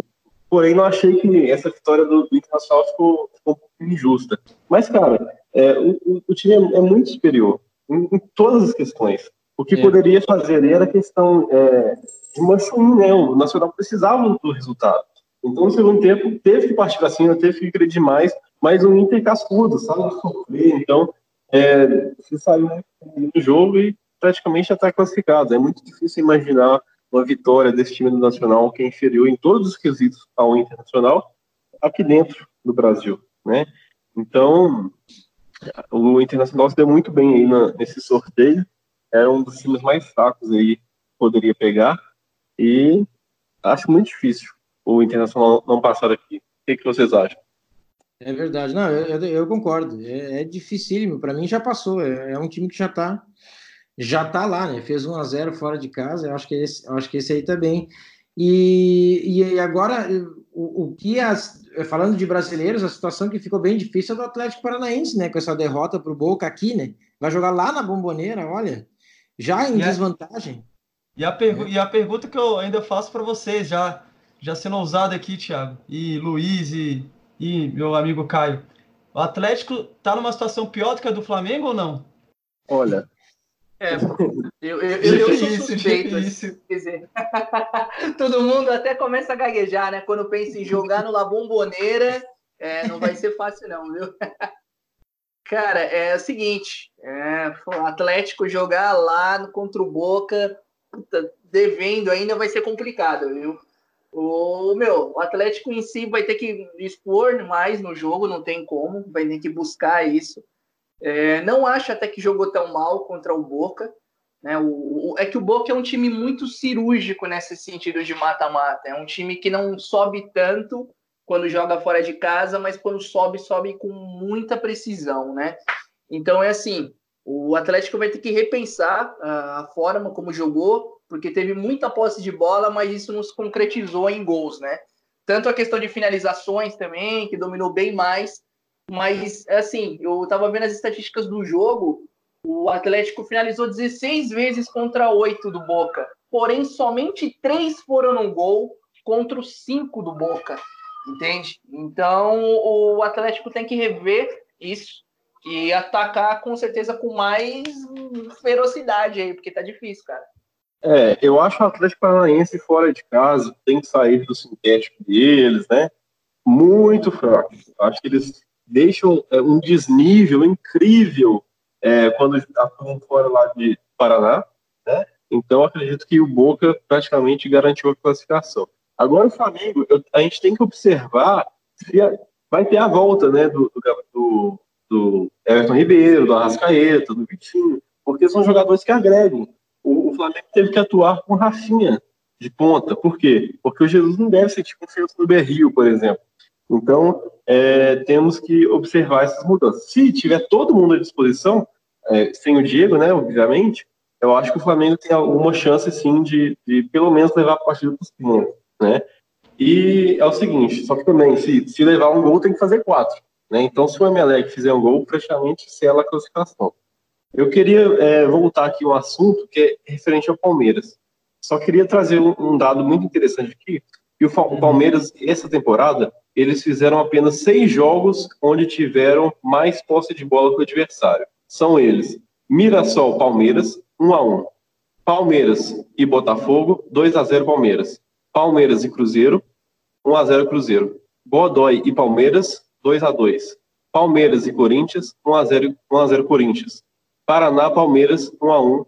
porém, não achei que essa vitória do, do Internacional ficou, ficou, um pouco injusta. Mas, cara, é, o, o, time é, é muito superior em, em, todas as questões. O que é. poderia fazer era questão é, de manchum, né? O Nacional precisava do resultado. Então, no segundo tempo, teve que partir para cima, teve que agredir mais, mas o Inter cascudo, sabe sofrer, então é, se saiu do jogo e praticamente já está classificado. É muito difícil imaginar uma vitória desse time do Nacional, que é inferior em todos os quesitos ao Internacional, aqui dentro do Brasil, né? Então, o Internacional se deu muito bem aí na, nesse sorteio. Era um dos times mais fracos aí, poderia pegar. E acho muito difícil o Internacional não passar aqui. O que, que vocês acham? É verdade, não, eu, eu concordo. É, é dificílimo. Para mim já passou. É, é, um time que já está já tá lá, né? Fez 1 a 0 fora de casa. Eu acho que esse, acho que esse aí também. Tá e, e agora o, o que as, falando de brasileiros, a situação que ficou bem difícil é do Atlético Paranaense, né? Com essa derrota para o Boca aqui, né? Vai jogar lá na Bomboneira, olha, já em e desvantagem. A, e, a é. e a pergunta que eu ainda faço para vocês, já, já sendo ousado aqui, Thiago, e Luiz e, e meu amigo Caio, o Atlético tá numa situação pior do que a do Flamengo ou não? Olha, é, eu, eu, eu, eu sou suspeito. Assim, quer dizer, todo mundo até começa a gaguejar, né? Quando pensa em jogar no La Bombonera, é, não vai ser fácil, não, viu? Cara, é o seguinte: é, o Atlético jogar lá contra o Boca, puta, devendo ainda vai ser complicado, viu? O meu, o Atlético em si vai ter que expor mais no jogo, não tem como, vai ter que buscar isso. É, não acho até que jogou tão mal contra o Boca. Né? O, o, é que o Boca é um time muito cirúrgico nesse sentido de mata-mata. É um time que não sobe tanto quando joga fora de casa, mas quando sobe, sobe com muita precisão, né? Então é assim, o Atlético vai ter que repensar a, forma como jogou, porque teve muita posse de bola, mas isso não se concretizou em gols, né? Tanto a questão de finalizações também, que dominou bem mais, mas, assim, eu tava vendo as estatísticas do jogo. O Atlético finalizou 16 vezes contra 8 do Boca. Porém, somente 3 foram no gol contra os 5 do Boca. Entende? Então, o Atlético tem que rever isso e atacar com certeza com mais ferocidade aí, porque tá difícil, cara. É, eu acho o Atlético Paranaense fora de casa tem que sair do sintético deles, né? Muito fraco. Acho que eles deixam é, um desnível incrível é, quando atuam fora lá de Paraná, né? Então acredito que o Boca praticamente garantiu a classificação. Agora o Flamengo, eu, a gente tem que observar se a, vai ter a volta, né, do, do, do Everton Ribeiro, do Arrascaeta, do Vitinho, porque são jogadores que agregam. O, o Flamengo teve que atuar com Rafinha de ponta. Por quê? Porque o Jesus não deve sentir confiança no Berrio, por exemplo. Então, é, temos que observar essas mudanças. Se tiver todo mundo à disposição, é, sem o Diego, né, obviamente, eu acho que o Flamengo tem alguma chance, sim, de, de pelo menos levar a partida para os pênaltis, né? E é o seguinte, só que também, se, se levar um gol, tem que fazer quatro, né? Então, se o Emelec fizer um gol, praticamente sela a classificação. Eu queria é, voltar aqui um assunto que é referente ao Palmeiras. Só queria trazer um, um dado muito interessante aqui, que o, o Palmeiras, essa temporada, eles fizeram apenas seis jogos onde tiveram mais posse de bola que o adversário. São eles: Mirassol, Palmeiras, 1 a 1. Palmeiras e Botafogo, 2 a 0 Palmeiras. Palmeiras e Cruzeiro, 1 a 0 Cruzeiro. Godoy e Palmeiras, 2 a 2. Palmeiras e Corinthians, 1 a 0 1 a 0 Corinthians. Paraná, Palmeiras, 1 a 1.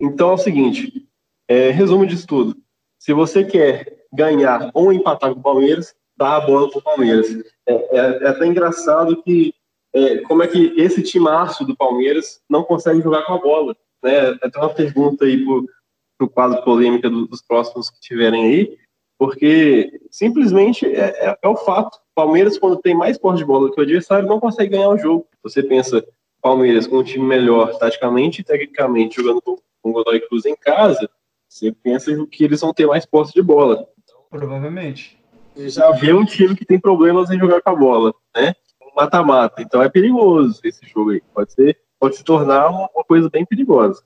Então é o seguinte, é, resumo disso tudo. Se você quer ganhar ou empatar com o Palmeiras, dar a bola para o Palmeiras. É, é, é, até engraçado que é, como é que esse timaço do Palmeiras não consegue jogar com a bola. Né? Até uma pergunta aí para o quadro polêmica do, dos próximos que tiverem aí, porque simplesmente é, é, é, o fato. Palmeiras, quando tem mais posse de bola que o adversário, não consegue ganhar o jogo. Você pensa Palmeiras com um time melhor taticamente e tecnicamente, jogando com, com Godoy Cruz em casa, você pensa que eles vão ter mais posse de bola. Provavelmente já vê um time que tem problemas em jogar com a bola, né? Mata-mata. Então é perigoso esse jogo aí. Pode ser, pode se tornar uma, coisa bem perigosa.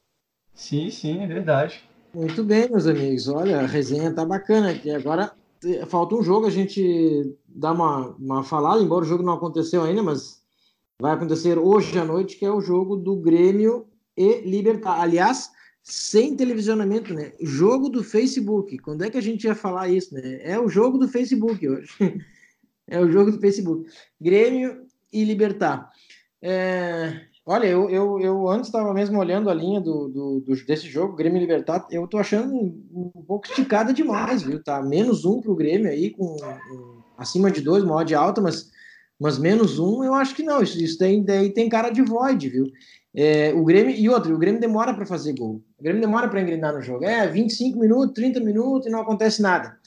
Sim, sim, é verdade. Muito bem, meus amigos. Olha, a resenha tá bacana aqui. Agora falta um jogo, a gente dá uma, uma falada, embora o jogo não aconteceu ainda, mas vai acontecer hoje à noite, que é o jogo do Grêmio e Libertar. Aliás, sem televisionamento, né? Jogo do Facebook. Quando é que a gente ia falar isso, né? É o jogo do Facebook hoje. é o jogo do Facebook. Grêmio e Libertar. É... Olha, eu, eu, eu antes estava mesmo olhando a linha do, do, do, desse jogo, Grêmio e Libertar, eu tô achando um, pouco esticada demais, viu? Tá menos um pro Grêmio aí, com um, acima de dois, uma odd alta, mas Mas menos um, eu acho que não. Isso, isso tem, tem cara de void, viu? É, o Grêmio, e outro, o Grêmio demora para fazer gol. O Grêmio demora para engrenar no jogo. É 25 minutos, 30 minutos e não acontece nada.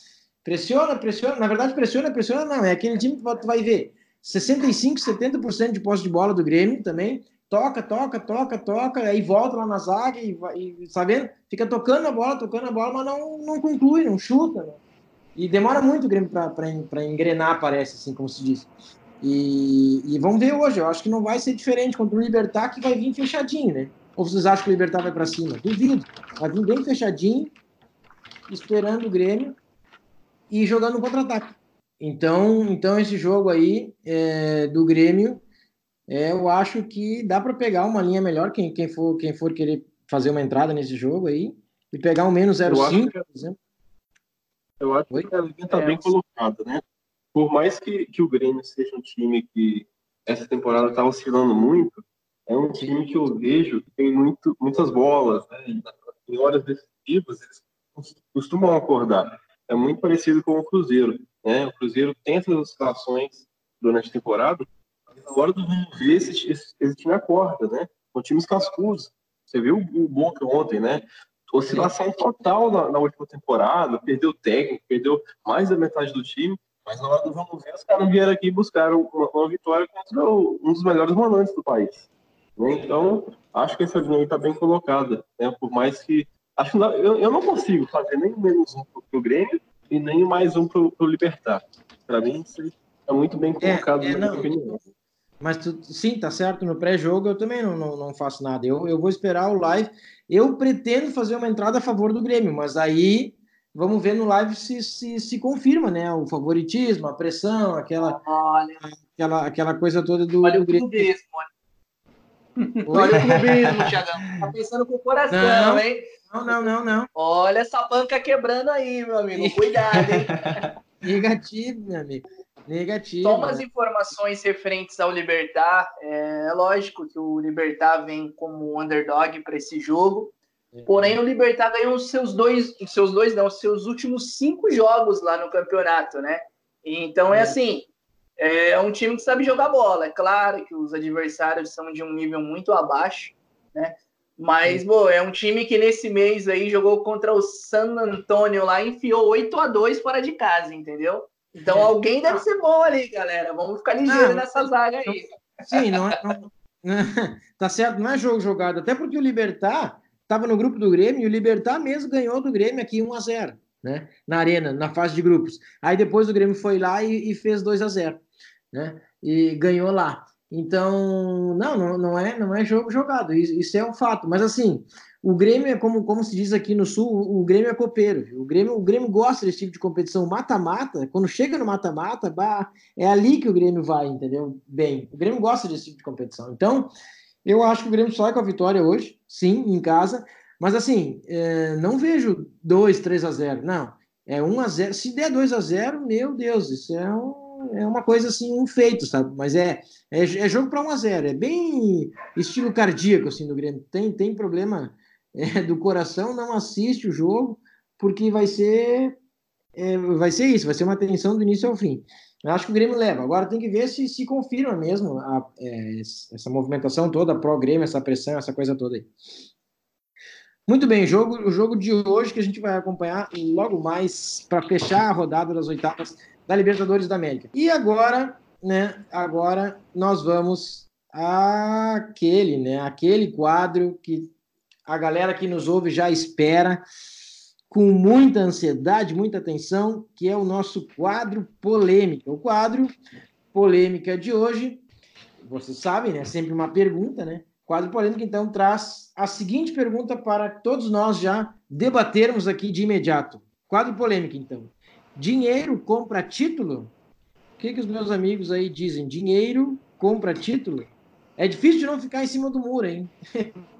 Pressiona, pressiona. Na verdade, pressiona, pressiona, não. É aquele time que tu vai ver 65, 70% de posse de bola do Grêmio também. Toca, toca, toca, toca, aí volta lá na zaga e, e sabendo, fica tocando a bola, tocando a bola, mas não, não conclui, não chuta. Né? E demora muito o Grêmio para engrenar, parece, assim, como se diz. E, e, vamos ver hoje, eu acho que não vai ser diferente contra o Libertar, que vai vir fechadinho, né? Ou vocês acham que o Libertar vai para cima? Duvido. Vai vir bem fechadinho, esperando o Grêmio e jogando um contra-ataque. Então, então esse jogo aí é, do Grêmio, é, eu acho que dá para pegar uma linha melhor, quem, quem, for, quem for querer fazer uma entrada nesse jogo aí, e pegar um menos 0,5, por exemplo. Eu acho Oi? que a linha está é, bem colocada, né? Por mais que, que o Grêmio seja um time que essa temporada está oscilando muito, é um time que eu vejo que tem muito, muitas bolas, né? Em horas decisivas, eles costumam acordar. É muito parecido com o Cruzeiro, né? O Cruzeiro tem essas oscilações durante a temporada, mas na do ver, esse, esse, esse, time acorda, né? São times cascudos. Você viu o Boca ontem, né? Oscilação total na, na última temporada, perdeu técnico, perdeu mais da metade do time, mas na hora do vamos ver, os caras vieram aqui e buscaram uma, uma vitória contra o, um dos melhores volantes do país. Né? Então, acho que essa dinâmica está bem colocada. Né? Por mais que. Acho eu, eu não consigo fazer nem menos um para o Grêmio e nem mais um para o Libertar. Para mim, isso é muito bem é, colocado, é, é, na minha opinião. Mas tu, sim, tá certo. No pré-jogo eu também não, não, não, faço nada. Eu, eu vou esperar o live. Eu pretendo fazer uma entrada a favor do Grêmio, mas aí vamos ver no live se, se, se confirma, né? O favoritismo, a pressão, aquela, Olha. aquela, aquela coisa toda do, Olha do Grêmio. Olha o clubismo, Tiagão. Tá pensando com o coração, não, hein? Não, não, não, não. Olha essa banca quebrando aí, meu amigo. Cuidado, hein? Negativo, meu amigo. Negativo. Só umas informações referentes ao Libertar. É lógico que o Libertar vem como underdog para esse jogo. Porém, o Libertar ganhou os seus dois, os seus dois não, os seus últimos cinco jogos lá no campeonato, né? Então é assim, é um time que sabe jogar bola. É claro que os adversários são de um nível muito abaixo, né? Mas, bom, é um time que nesse mês aí jogou contra o San Antonio lá e enfiou 8 a 2 fora de casa, entendeu? Então alguém deve ser bom ali, galera. Vamos ficar ligeiro nessa zaga aí. Sim, não é, não, tá certo, não é jogo jogado. Até porque o Libertar estava no grupo do Grêmio e o Libertar mesmo ganhou do Grêmio aqui 1 a 0 né? Na arena, na fase de grupos. Aí depois o Grêmio foi lá e, e fez 2 a 0 né? E ganhou lá. Então, não, não, não é, não é jogo jogado. Isso, isso, é um fato. Mas assim, o Grêmio é como, como se diz aqui no Sul, o, Grêmio é copeiro. O Grêmio, o Grêmio gosta desse tipo de competição mata-mata. Quando chega no mata-mata, é ali que o Grêmio vai, entendeu? Bem, o Grêmio gosta desse tipo de competição. Então, eu acho que o Grêmio sai com a vitória hoje, sim, em casa. Mas assim, é, não vejo 2, 3 a 0. Não. É 1 a 0. Se der 2 a 0, meu Deus, isso é, um, é uma coisa assim, um feito, sabe? Mas é, é, é jogo para 1 a 0. É bem estilo cardíaco assim do Grêmio. Tem, tem problema é, do coração, não assiste o jogo, porque vai ser é, vai ser isso, vai ser uma tensão do início ao fim. Eu acho que o Grêmio leva. Agora tem que ver se se confirma mesmo a, é, essa movimentação toda, pró-Grêmio, essa pressão, essa coisa toda aí. Muito bem, jogo, o jogo de hoje que a gente vai acompanhar logo mais para fechar a rodada das oitavas da Libertadores da América. E agora, né? Agora nós vamos àquele, né? Aquele quadro que a galera que nos ouve já espera com muita ansiedade, muita atenção, que é o nosso quadro polêmica. O quadro polêmica de hoje, vocês sabem, né? Sempre uma pergunta, né? Quadro polêmica, então, traz a seguinte pergunta para todos nós já debatermos aqui de imediato. Quadro polêmica, então. Dinheiro compra título? O que, que os meus amigos aí dizem? Dinheiro compra título? É difícil de não ficar em cima do muro, hein?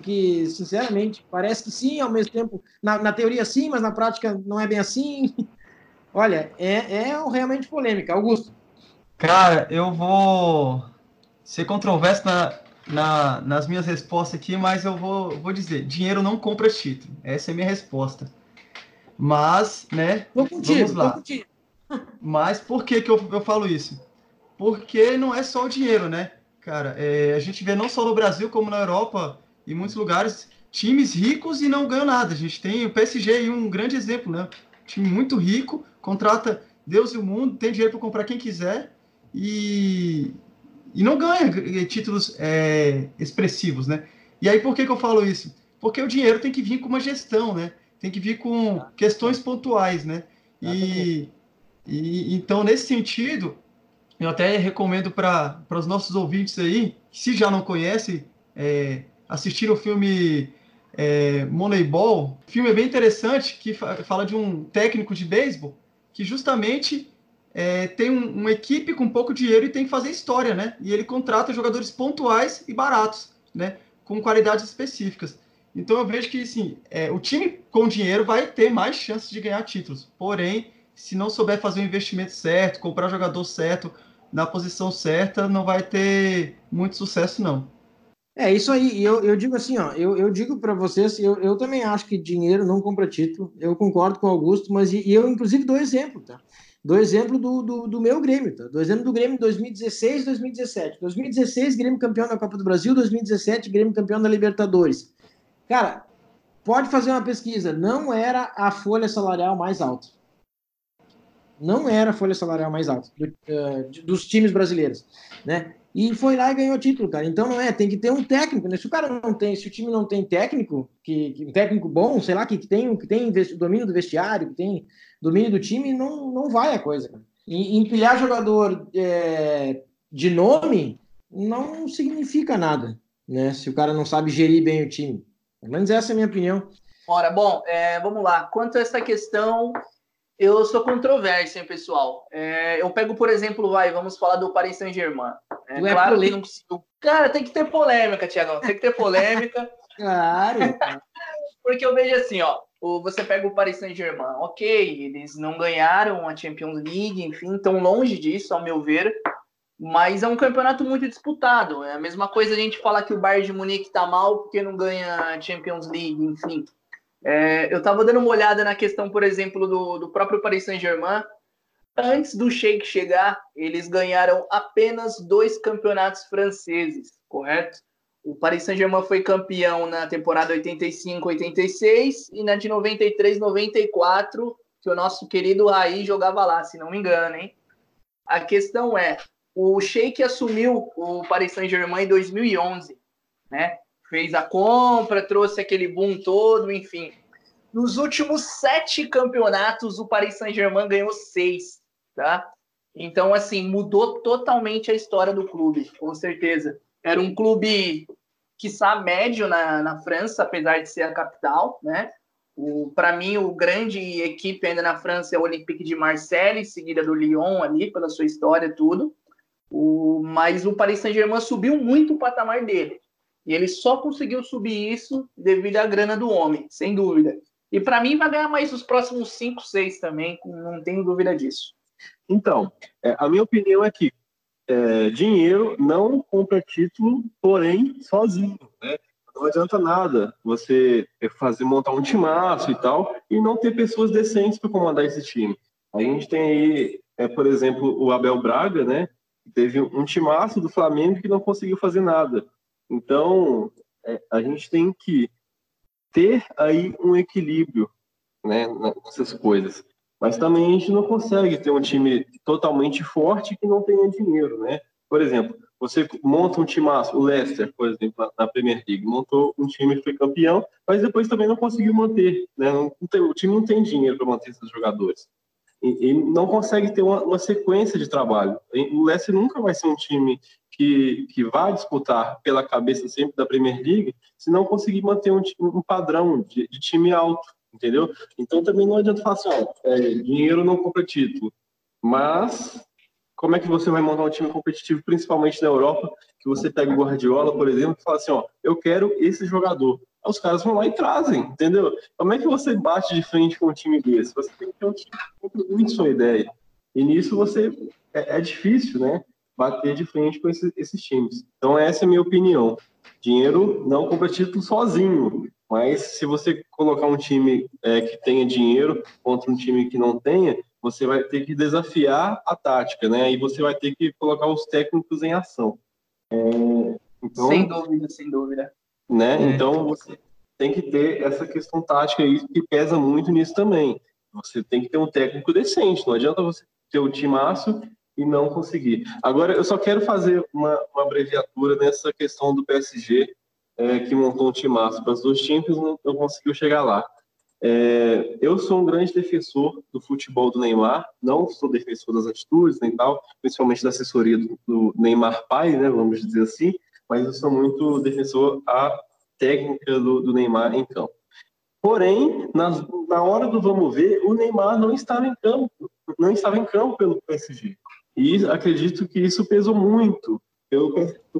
que, sinceramente, parece que sim, ao mesmo tempo, na, na teoria sim, mas na prática não é bem assim. Olha, é, é realmente polêmica. Augusto. Cara, eu vou ser controverso na, na, nas minhas respostas aqui, mas eu vou, vou dizer: dinheiro não compra título. Essa é a minha resposta. Mas, né? Vou contigo, vamos lá. Mas por que, que eu, eu falo isso? porque não é só o dinheiro, né? Cara, é, a gente vê não só no Brasil, como na Europa, em muitos lugares, times ricos e não ganham nada. A gente tem o PSG aí um grande exemplo, né? Um time muito rico, contrata Deus e o mundo, tem dinheiro para comprar quem quiser e, e não ganha títulos é, expressivos, né? E aí por que, que eu falo isso? Porque o dinheiro tem que vir com uma gestão, né? Tem que vir com questões pontuais, né? E, e então, nesse sentido, eu até recomendo para os nossos ouvintes aí, se já não conhecem, é, assistir o filme é, Moneyball. Filme é bem interessante, que fala de um técnico de beisebol que justamente é, tem um, uma equipe com pouco dinheiro e tem que fazer história, né? E ele contrata jogadores pontuais e baratos, né? Com qualidades específicas. Então eu vejo que, assim, é, o time com dinheiro vai ter mais chances de ganhar títulos. Porém, se não souber fazer o investimento certo, comprar jogador certo, na posição certa, não vai ter muito sucesso, não. É isso aí. Eu, eu digo assim, ó, eu, eu digo para vocês, eu, eu também acho que dinheiro não compra título. Eu concordo com o Augusto, mas e, eu inclusive dou exemplo, tá? Dou exemplo do, do, do, meu Grêmio, tá? Dou exemplo do Grêmio 2016, 2017. 2016, Grêmio campeão da Copa do Brasil, 2017, Grêmio campeão da Libertadores. Cara, pode fazer uma pesquisa. Não era a folha salarial mais alta não era a folha salarial mais alta do, uh, dos times brasileiros, né? E foi lá e ganhou título, cara. Então não é, tem que ter um técnico, né? Se o cara não tem, se o time não tem técnico, que, que um técnico bom, sei lá, que, que tem, que tem domínio do vestiário, que tem domínio do time, não, não vai a coisa. E empilhar jogador é, de nome não significa nada, né? Se o cara não sabe gerir bem o time. Pelo menos essa é a minha opinião. Ora, bom, é, vamos lá. Quanto a essa questão eu sou controverso, hein, pessoal. É, eu pego, por exemplo, vai, vamos falar do Paris Saint-Germain. É, é claro que não. Cara, tem que ter polêmica, Tiagão. Tem que ter polêmica. claro. Porque eu vejo assim, ó. Você pega o Paris Saint-Germain, ok, eles não ganharam a Champions League, enfim, estão longe disso, ao meu ver, mas é um campeonato muito disputado. É a mesma coisa a gente falar que o Bayern de Munique tá mal porque não ganha a Champions League, enfim. É, eu estava dando uma olhada na questão, por exemplo, do, do próprio Paris Saint-Germain. Antes do Sheik chegar, eles ganharam apenas dois campeonatos franceses, correto? O Paris Saint-Germain foi campeão na temporada 85-86 e na de 93-94, que o nosso querido Raí jogava lá, se não me engano, hein? A questão é, o Sheik assumiu o Paris Saint-Germain em 2011, né? fez a compra, trouxe aquele boom todo, enfim. Nos últimos sete campeonatos, o Paris Saint-Germain ganhou seis, tá? Então, assim, mudou totalmente a história do clube, com certeza. Era um clube, quiçá, médio na, na França, apesar de ser a capital, né? Para mim, o grande equipe ainda na França é o Olympique de Marseille, seguida do Lyon ali, pela sua história tudo. O, mas o Paris Saint-Germain subiu muito o patamar dele. E ele só conseguiu subir isso devido à grana do homem, sem dúvida. E para mim vai ganhar mais os próximos 5, 6 também, não tenho dúvida disso. Então, é, a minha opinião é que é, dinheiro não compra título, porém sozinho. Né? Não adianta nada você fazer montar um timaço e tal e não ter pessoas decentes para comandar esse time. A gente tem aí, é, por exemplo, o Abel Braga, né? Teve um timaço do Flamengo que não conseguiu fazer nada. Então, é, a gente tem que ter aí um equilíbrio né, nessas coisas. Mas também a gente não consegue ter um time totalmente forte que não tenha dinheiro, né? Por exemplo, você monta um time, o Leicester, por exemplo, na Premier League, montou um time que foi campeão, mas depois também não conseguiu manter, né? Tem, o time não tem dinheiro para manter esses jogadores. E, e, não consegue ter uma, uma sequência de trabalho. O Leicester nunca vai ser um time que, que vai disputar pela cabeça sempre da Premier League, se não conseguir manter um, um padrão de, de, time alto, entendeu? Então também não adianta falar assim, ó, é, dinheiro não compra título, mas como é que você vai montar um time competitivo, principalmente na Europa, que você pega o Guardiola, por exemplo, e fala assim, ó, eu quero esse jogador. Aí os caras vão lá e trazem, entendeu? Como é que você bate de frente com um time desse? Você tem que ter um time que muito sua ideia. E nisso você é, é difícil, né? bater de frente com esses, esses times. Então, essa é a minha opinião. Dinheiro não compra título sozinho, mas se você colocar um time é, que tenha dinheiro contra um time que não tenha, você vai ter que desafiar a tática, né? E você vai ter que colocar os técnicos em ação. É, então, sem dúvida, sem dúvida. Né? É. Então você tem que ter essa questão tática aí que pesa muito nisso também. Você tem que ter um técnico decente. Não adianta você ter o timaço e não conseguir. Agora, eu só quero fazer uma, uma abreviatura nessa questão do PSG, é, que montou um timaço para os dois times, não, não conseguiu chegar lá. É, eu sou um grande defensor do futebol do Neymar, não sou defensor das atitudes nem tal, principalmente da assessoria do, do Neymar pai, né, vamos dizer assim, mas eu sou muito defensor a técnica do, do Neymar em campo. Porém, na, na hora do vamos ver, o Neymar não estava em campo, não estava em campo pelo PSG. E acredito que isso pesou muito pelo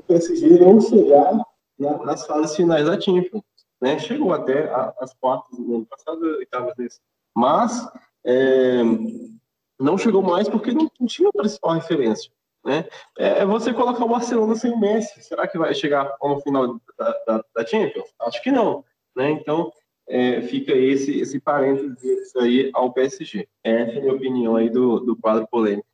PSG não chegar nas fases finais da Champions né? Chegou até a, as quartas do ano passado, oitavas desse. Mas é, não chegou mais porque não, não tinha a principal referência. Né? É, é você colocar o Barcelona sem o Messi. Será que vai chegar ao final da, da, da Champions? Acho que não. Né? Então, é, fica esse, esse parênteses aí ao PSG. Essa é a minha opinião aí do, do quadro polêmico.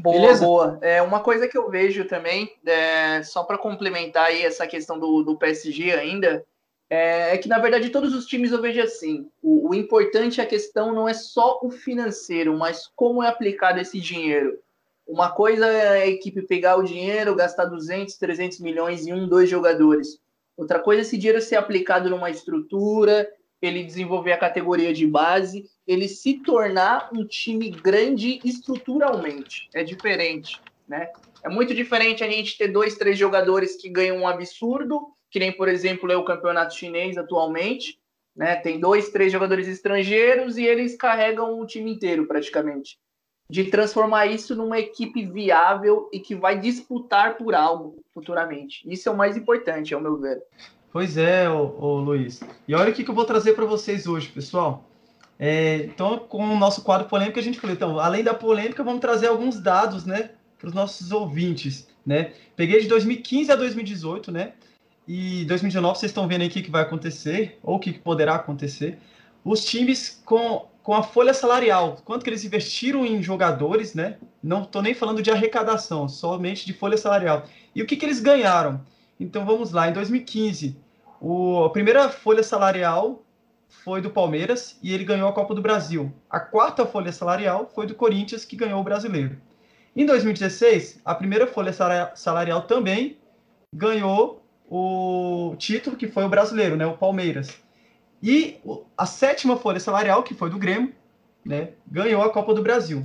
Boa, Beleza? boa. É, uma coisa que eu vejo também, é, só para complementar aí essa questão do, do PSG ainda, é, é, que, na verdade, todos os times eu vejo assim. O, o, importante, a questão não é só o financeiro, mas como é aplicado esse dinheiro. Uma coisa é a equipe pegar o dinheiro, gastar 200, 300 milhões em um, dois jogadores. Outra coisa é esse dinheiro ser aplicado numa estrutura, ele desenvolver a categoria de base, ele se tornar um time grande estruturalmente. É diferente, né? É muito diferente a gente ter dois, três jogadores que ganham um absurdo que nem, por exemplo, é o campeonato chinês atualmente, né? Tem dois, três jogadores estrangeiros e eles carregam o time inteiro praticamente. De transformar isso numa equipe viável e que vai disputar por algo futuramente. Isso é o mais importante, ao meu ver. Pois é, ô, ô Luiz. E olha o que, que eu vou trazer para vocês hoje, pessoal. É, então, com o nosso quadro polêmico, a gente falou, então, além da polêmica, vamos trazer alguns dados, né, para os nossos ouvintes, né? Peguei de 2015 a 2018, né? E 2019 vocês estão vendo aí o que, que vai acontecer, ou o que, que poderá acontecer. Os times com, com a folha salarial, quanto que eles investiram em jogadores, né? Não estou nem falando de arrecadação, somente de folha salarial. E o que, que eles ganharam? Então vamos lá, em 2015, o, a primeira folha salarial foi do Palmeiras e ele ganhou a Copa do Brasil. A quarta folha salarial foi do Corinthians, que ganhou o brasileiro. Em 2016, a primeira folha salarial também ganhou o título, que foi o brasileiro, né, o Palmeiras. E a sétima folha salarial, que foi do Grêmio, né, ganhou a Copa do Brasil.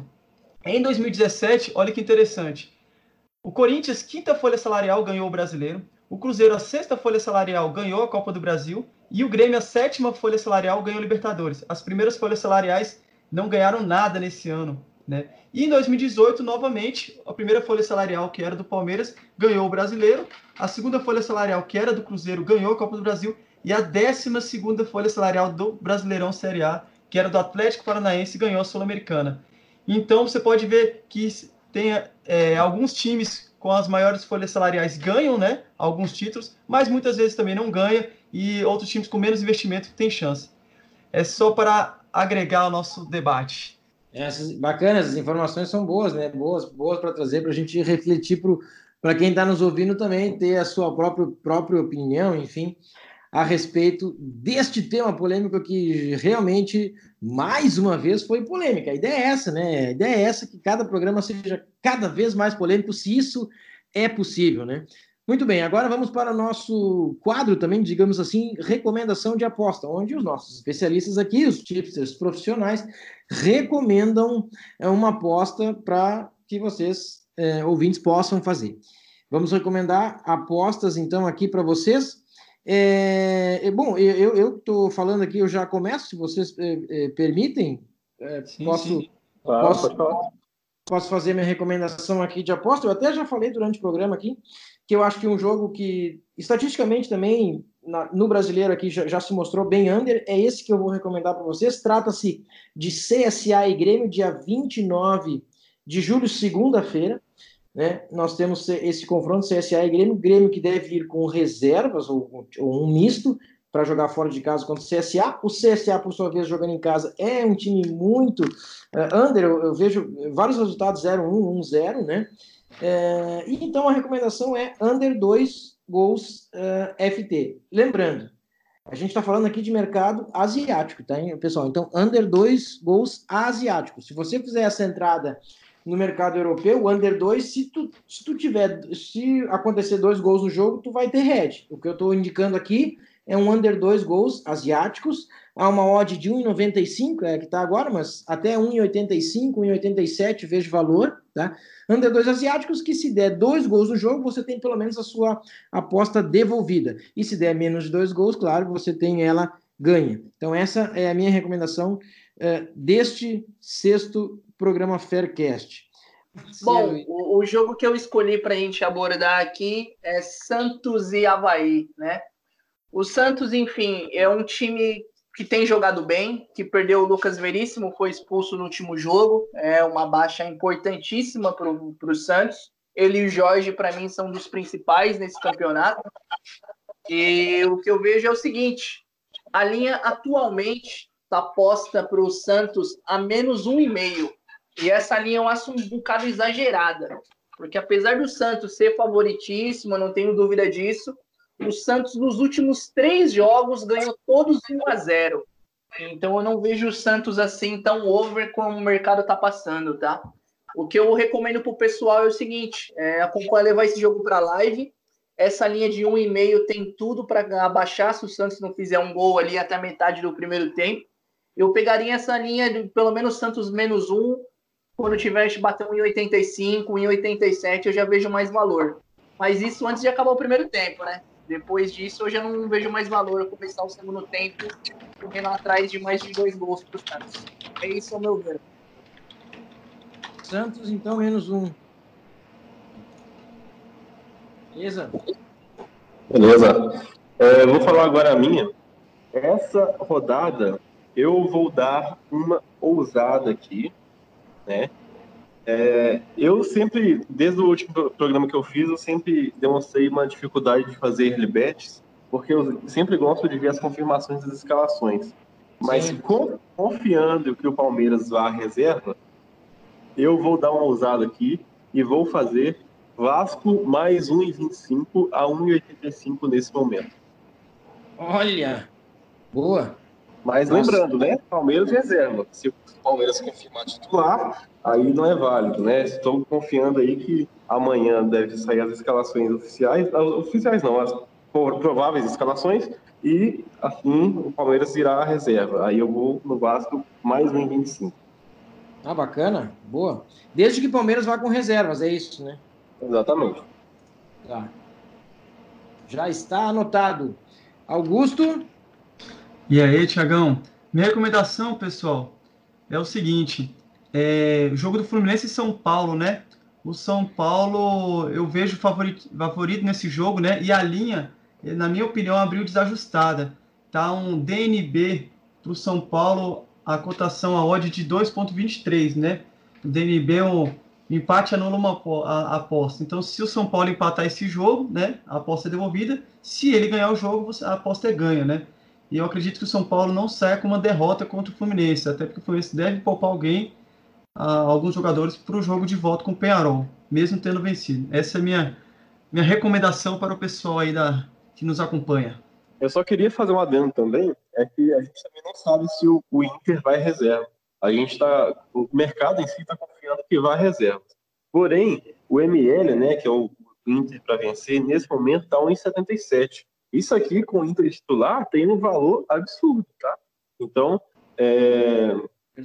Em 2017, olha que interessante. O Corinthians, quinta folha salarial, ganhou o brasileiro. O Cruzeiro, a sexta folha salarial, ganhou a Copa do Brasil. E o Grêmio, a sétima folha salarial, ganhou Libertadores. As primeiras folhas salariais não ganharam nada nesse ano. Né? E em 2018, novamente, a primeira folha salarial, que era do Palmeiras, ganhou o brasileiro, a segunda folha salarial, que era do Cruzeiro, ganhou a Copa do Brasil, e a décima segunda folha salarial do Brasileirão Série A, que era do Atlético Paranaense, ganhou a Sul-Americana. Então você pode ver que tem é, alguns times com as maiores folhas salariais ganham né, alguns títulos, mas muitas vezes também não ganham, e outros times com menos investimento têm chance. É só para agregar ao nosso debate. Essas, bacana, essas informações são boas, né? Boas, boas para trazer para a gente refletir para quem está nos ouvindo também ter a sua própria, própria opinião, enfim, a respeito deste tema polêmico que realmente, mais uma vez, foi polêmica. A ideia é essa, né? A ideia é essa que cada programa seja cada vez mais polêmico, se isso é possível, né? Muito bem, agora vamos para o nosso quadro também, digamos assim, recomendação de aposta, onde os nossos especialistas aqui, os tipsters profissionais, recomendam é, uma aposta para que vocês, é, ouvintes, possam fazer. Vamos recomendar apostas, então, aqui para vocês. É, bom, eu estou falando aqui, eu já começo, se vocês é, é, permitem. É, sim, posso, sim. Claro, posso, posso fazer minha recomendação aqui de aposta. Eu até já falei durante o programa aqui que eu acho que um jogo que, estatisticamente também, na, no brasileiro aqui já, já, se mostrou bem under, é esse que eu vou recomendar para vocês. Trata-se de CSA e Grêmio, dia 29 de julho, segunda-feira. Né? Nós temos esse confronto CSA e Grêmio, Grêmio que deve ir com reservas ou, ou um misto para jogar fora de casa contra o CSA. O CSA, por sua vez, jogando em casa, é um time muito uh, under. Eu, eu, vejo vários resultados 0-1, 1-0, né? É, então a recomendação é under 2 gols uh, eh, FT. Lembrando, a gente está falando aqui de mercado asiático, tá, hein, pessoal? Então, under 2 gols asiáticos. Se você fizer essa entrada no mercado europeu, under 2, se tu, se tu tiver, se acontecer dois gols no jogo, tu vai ter head. O que eu estou indicando aqui é um under 2 gols asiáticos, há uma odd de 1,95, é que está agora, mas até 1,85, 1,87 vejo valor, tá? Under 2 asiáticos, que se der dois gols no jogo, você tem pelo menos a sua aposta devolvida. E se der menos de dois gols, claro, você tem ela ganha. Então essa é a minha recomendação é, deste sexto programa Faircast. Bom, o, o jogo que eu escolhi para a gente abordar aqui é Santos e Havaí, né? O Santos, enfim, é um time que tem jogado bem, que perdeu o Lucas Veríssimo, foi expulso no último jogo, é uma baixa importantíssima para o Santos. Ele e o Jorge, para mim, são dos principais nesse campeonato. E o que eu vejo é o seguinte: a linha atualmente está posta para o Santos a menos um e meio. E essa linha eu acho um bocado exagerada, porque apesar do Santos ser favoritíssimo, não tenho dúvida disso, o Santos nos últimos três jogos ganhou todos 1 a 0. Então eu não vejo o Santos assim tão over como o mercado está passando, tá? O que eu recomendo para o pessoal é o seguinte: é, acompanhar levar esse jogo para live. Essa linha de 1,5 tem tudo para abaixar se o Santos não fizer um gol ali até a metade do primeiro tempo. Eu pegaria essa linha de pelo menos Santos menos 1, quando tiver batendo em 85, em 87, eu já vejo mais valor. Mas isso antes de acabar o primeiro tempo, né? Depois disso, eu já não vejo mais valor eu começar o segundo tempo correndo atrás de mais de dois gols para os Santos. É isso ao meu ver. Santos, então, menos um. Beleza? Beleza. É, vou falar agora a minha. Essa rodada, eu vou dar uma ousada aqui né? É, eu sempre, desde o último programa que eu fiz, eu sempre demonstrei uma dificuldade de fazer early bets, porque eu sempre gosto de ver as confirmações das escalações. Mas confiando que o Palmeiras vá à reserva, eu vou dar uma ousada aqui e vou fazer Vasco mais 1,25 a 1,85 nesse momento. Olha, boa. Mas Nossa. lembrando, né? Palmeiras reserva. Se o Palmeiras confirmar titular, aí não é válido, né? Estou confiando aí que amanhã deve sair as escalações oficiais, oficiais não, as prováveis escalações, e assim o Palmeiras irá à reserva. Aí eu vou no Vasco mais um 25. Ah, bacana, boa. Desde que o Palmeiras vá com reservas, é isso, né? Exatamente. Tá. Já está anotado. Augusto? E aí, Tiagão? Minha recomendação, pessoal, é o seguinte: é, jogo do Fluminense e São Paulo, né? O São Paulo eu vejo favorito, favorito nesse jogo, né? E a linha, na minha opinião, abriu desajustada. Tá um DNB para o São Paulo, a cotação, a odd de 2,23, né? O DNB, o empate anula uma aposta. Então, se o São Paulo empatar esse jogo, né? A aposta é devolvida. Se ele ganhar o jogo, a aposta é ganha, né? E eu acredito que o São Paulo não saia com uma derrota contra o Fluminense, até porque o Fluminense deve poupar alguém, alguns jogadores, para o jogo de volta com o Penharol, mesmo tendo vencido. Essa é a minha, minha recomendação para o pessoal aí da, que nos acompanha. Eu só queria fazer um adendo também, é que a gente também não sabe se o, o Inter vai reserva. A gente está, o mercado em si está confiando que vai reserva. Porém, o ML, né, que é o Inter para vencer, nesse momento está 1,77. Isso aqui com o Inter titular tem um valor absurdo, tá? Então, é,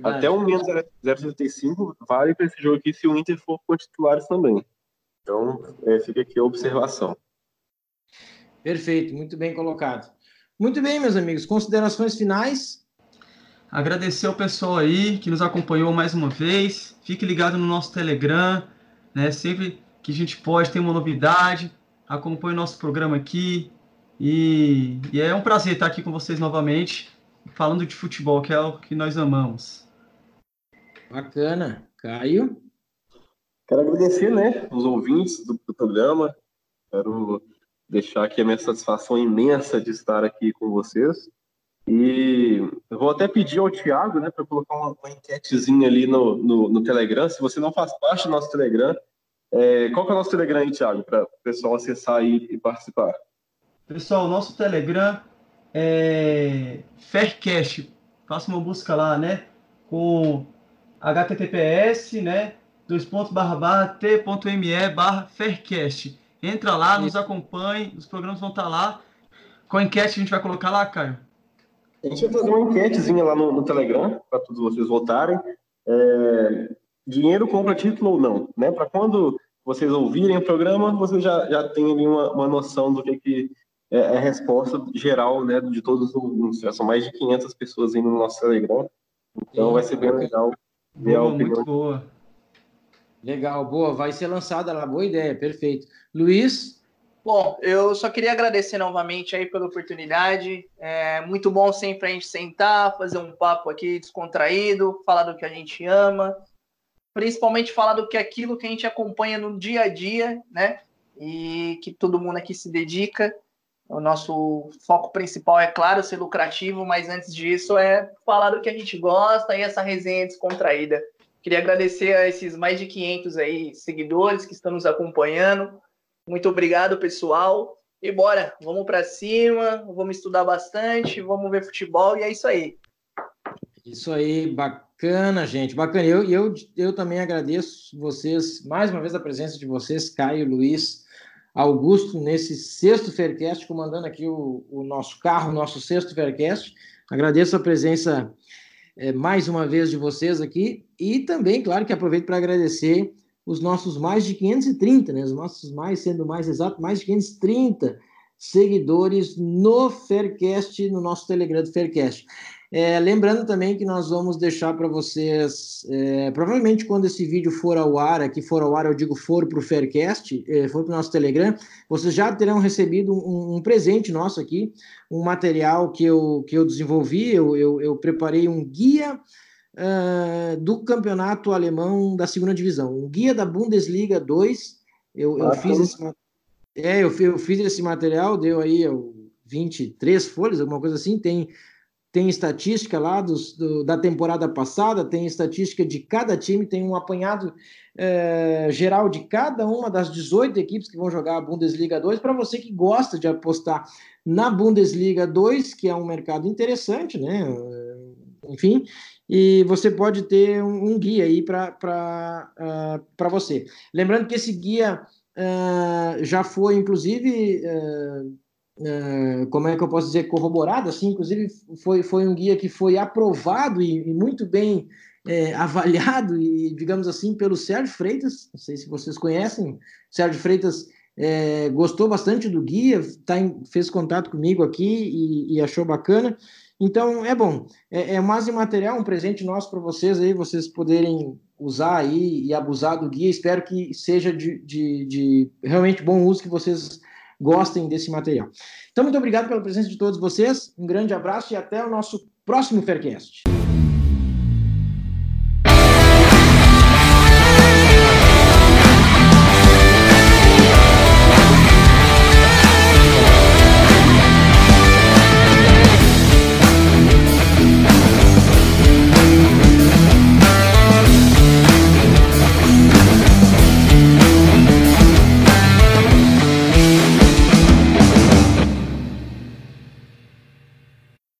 até o menos 0,75 vale para esse jogo aqui se o Inter for com titulares também. Então, é, fica aqui a observação. Perfeito, muito bem colocado. Muito bem, meus amigos, considerações finais? Agradecer ao pessoal aí que nos acompanhou mais uma vez. Fique ligado no nosso Telegram, né? Sempre que a gente pode ter uma novidade, acompanhe o nosso programa aqui, e, e, é um prazer estar aqui com vocês novamente, falando de futebol, que é o que nós amamos. Bacana. Caio? Quero agradecer, né, os ouvintes do, do programa. Quero deixar aqui a minha satisfação imensa de estar aqui com vocês. E eu vou até pedir ao Thiago, né, para colocar uma, uma, enquetezinha ali no, no, no, Telegram. Se você não faz parte do nosso Telegram, é, qual que é o nosso Telegram aí, Thiago, para o pessoal acessar aí e participar? Pessoal, nosso Telegram é Faircast. Faça uma busca lá, né? Com https, né? dois pontos barra barra t.me barra Faircast. Entra lá, nos acompanhe, os programas vão estar lá. Qual enquete a gente vai colocar lá, Caio? A gente vai fazer uma enquetezinha lá no, no Telegram, para todos vocês votarem. É, dinheiro compra título ou não, né? Para quando vocês ouvirem o programa, vocês já, já têm ali uma, uma noção do que, que é, é a resposta geral, né, de todos os são mais de 500 pessoas aí no nosso Telegram, então Sim, vai ser bem legal boa. Muito boa. Legal, boa, vai ser lançada lá, boa ideia, perfeito. Luiz? Bom, eu só queria agradecer novamente aí pela oportunidade. É muito bom sempre a gente sentar, fazer um papo aqui descontraído, falar do que a gente ama, principalmente falar do que é aquilo que a gente acompanha no dia a dia, né? E que todo mundo aqui se dedica. O nosso foco principal é, claro, ser lucrativo, mas antes disso é falar do que a gente gosta e essa resenha descontraída. Queria agradecer a esses mais de 500 aí seguidores que estão nos acompanhando. Muito obrigado, pessoal. E bora, vamos para cima, vamos estudar bastante, vamos ver futebol e é isso aí. Isso aí, bacana, gente, bacana. Eu, eu, eu também agradeço vocês, mais uma vez, a presença de vocês, Caio, Luiz, Augusto, nesse sexto Faircast, comandando aqui o, o nosso carro, nosso sexto Faircast. Agradeço a presença é, mais uma vez de vocês aqui e também, claro, que aproveito para agradecer os nossos mais de 530, né? Os nossos mais, sendo mais exato, mais de 530 seguidores no Faircast, no nosso Telegram do Faircast. É, lembrando também que nós vamos deixar para vocês, é, provavelmente quando esse vídeo for ao ar, aqui for ao ar, eu digo for para o Faircast, é, for para o nosso Telegram, vocês já terão recebido um, um, presente nosso aqui, um material que eu, que eu desenvolvi, eu, eu, eu preparei um guia uh, do campeonato alemão da segunda divisão, um guia da Bundesliga 2. Eu, eu fiz esse é, eu, eu fiz esse material, deu aí 23 folhas, alguma coisa assim, tem tem estatística lá dos, do, da temporada passada, tem estatística de cada time, tem um apanhado é, geral de cada uma das 18 equipes que vão jogar a Bundesliga 2, para você que gosta de apostar na Bundesliga 2, que é um mercado interessante, né? Enfim, e você pode ter um, um guia aí para uh, você. Lembrando que esse guia uh, já foi, inclusive, uh, como é que eu posso dizer, corroborado, assim, inclusive foi, foi um guia que foi aprovado e, e muito bem é, avaliado, e digamos assim, pelo Sérgio Freitas, não sei se vocês conhecem, Sérgio Freitas é, gostou bastante do guia, tá em, fez contato comigo aqui e, e, achou bacana, então é bom, é, é mais um material, um presente nosso para vocês aí, vocês poderem usar aí e abusar do guia, espero que seja de, de, de realmente bom uso, que vocês gostem desse material. Então, muito obrigado pela presença de todos vocês, um grande abraço e até o nosso próximo Faircast.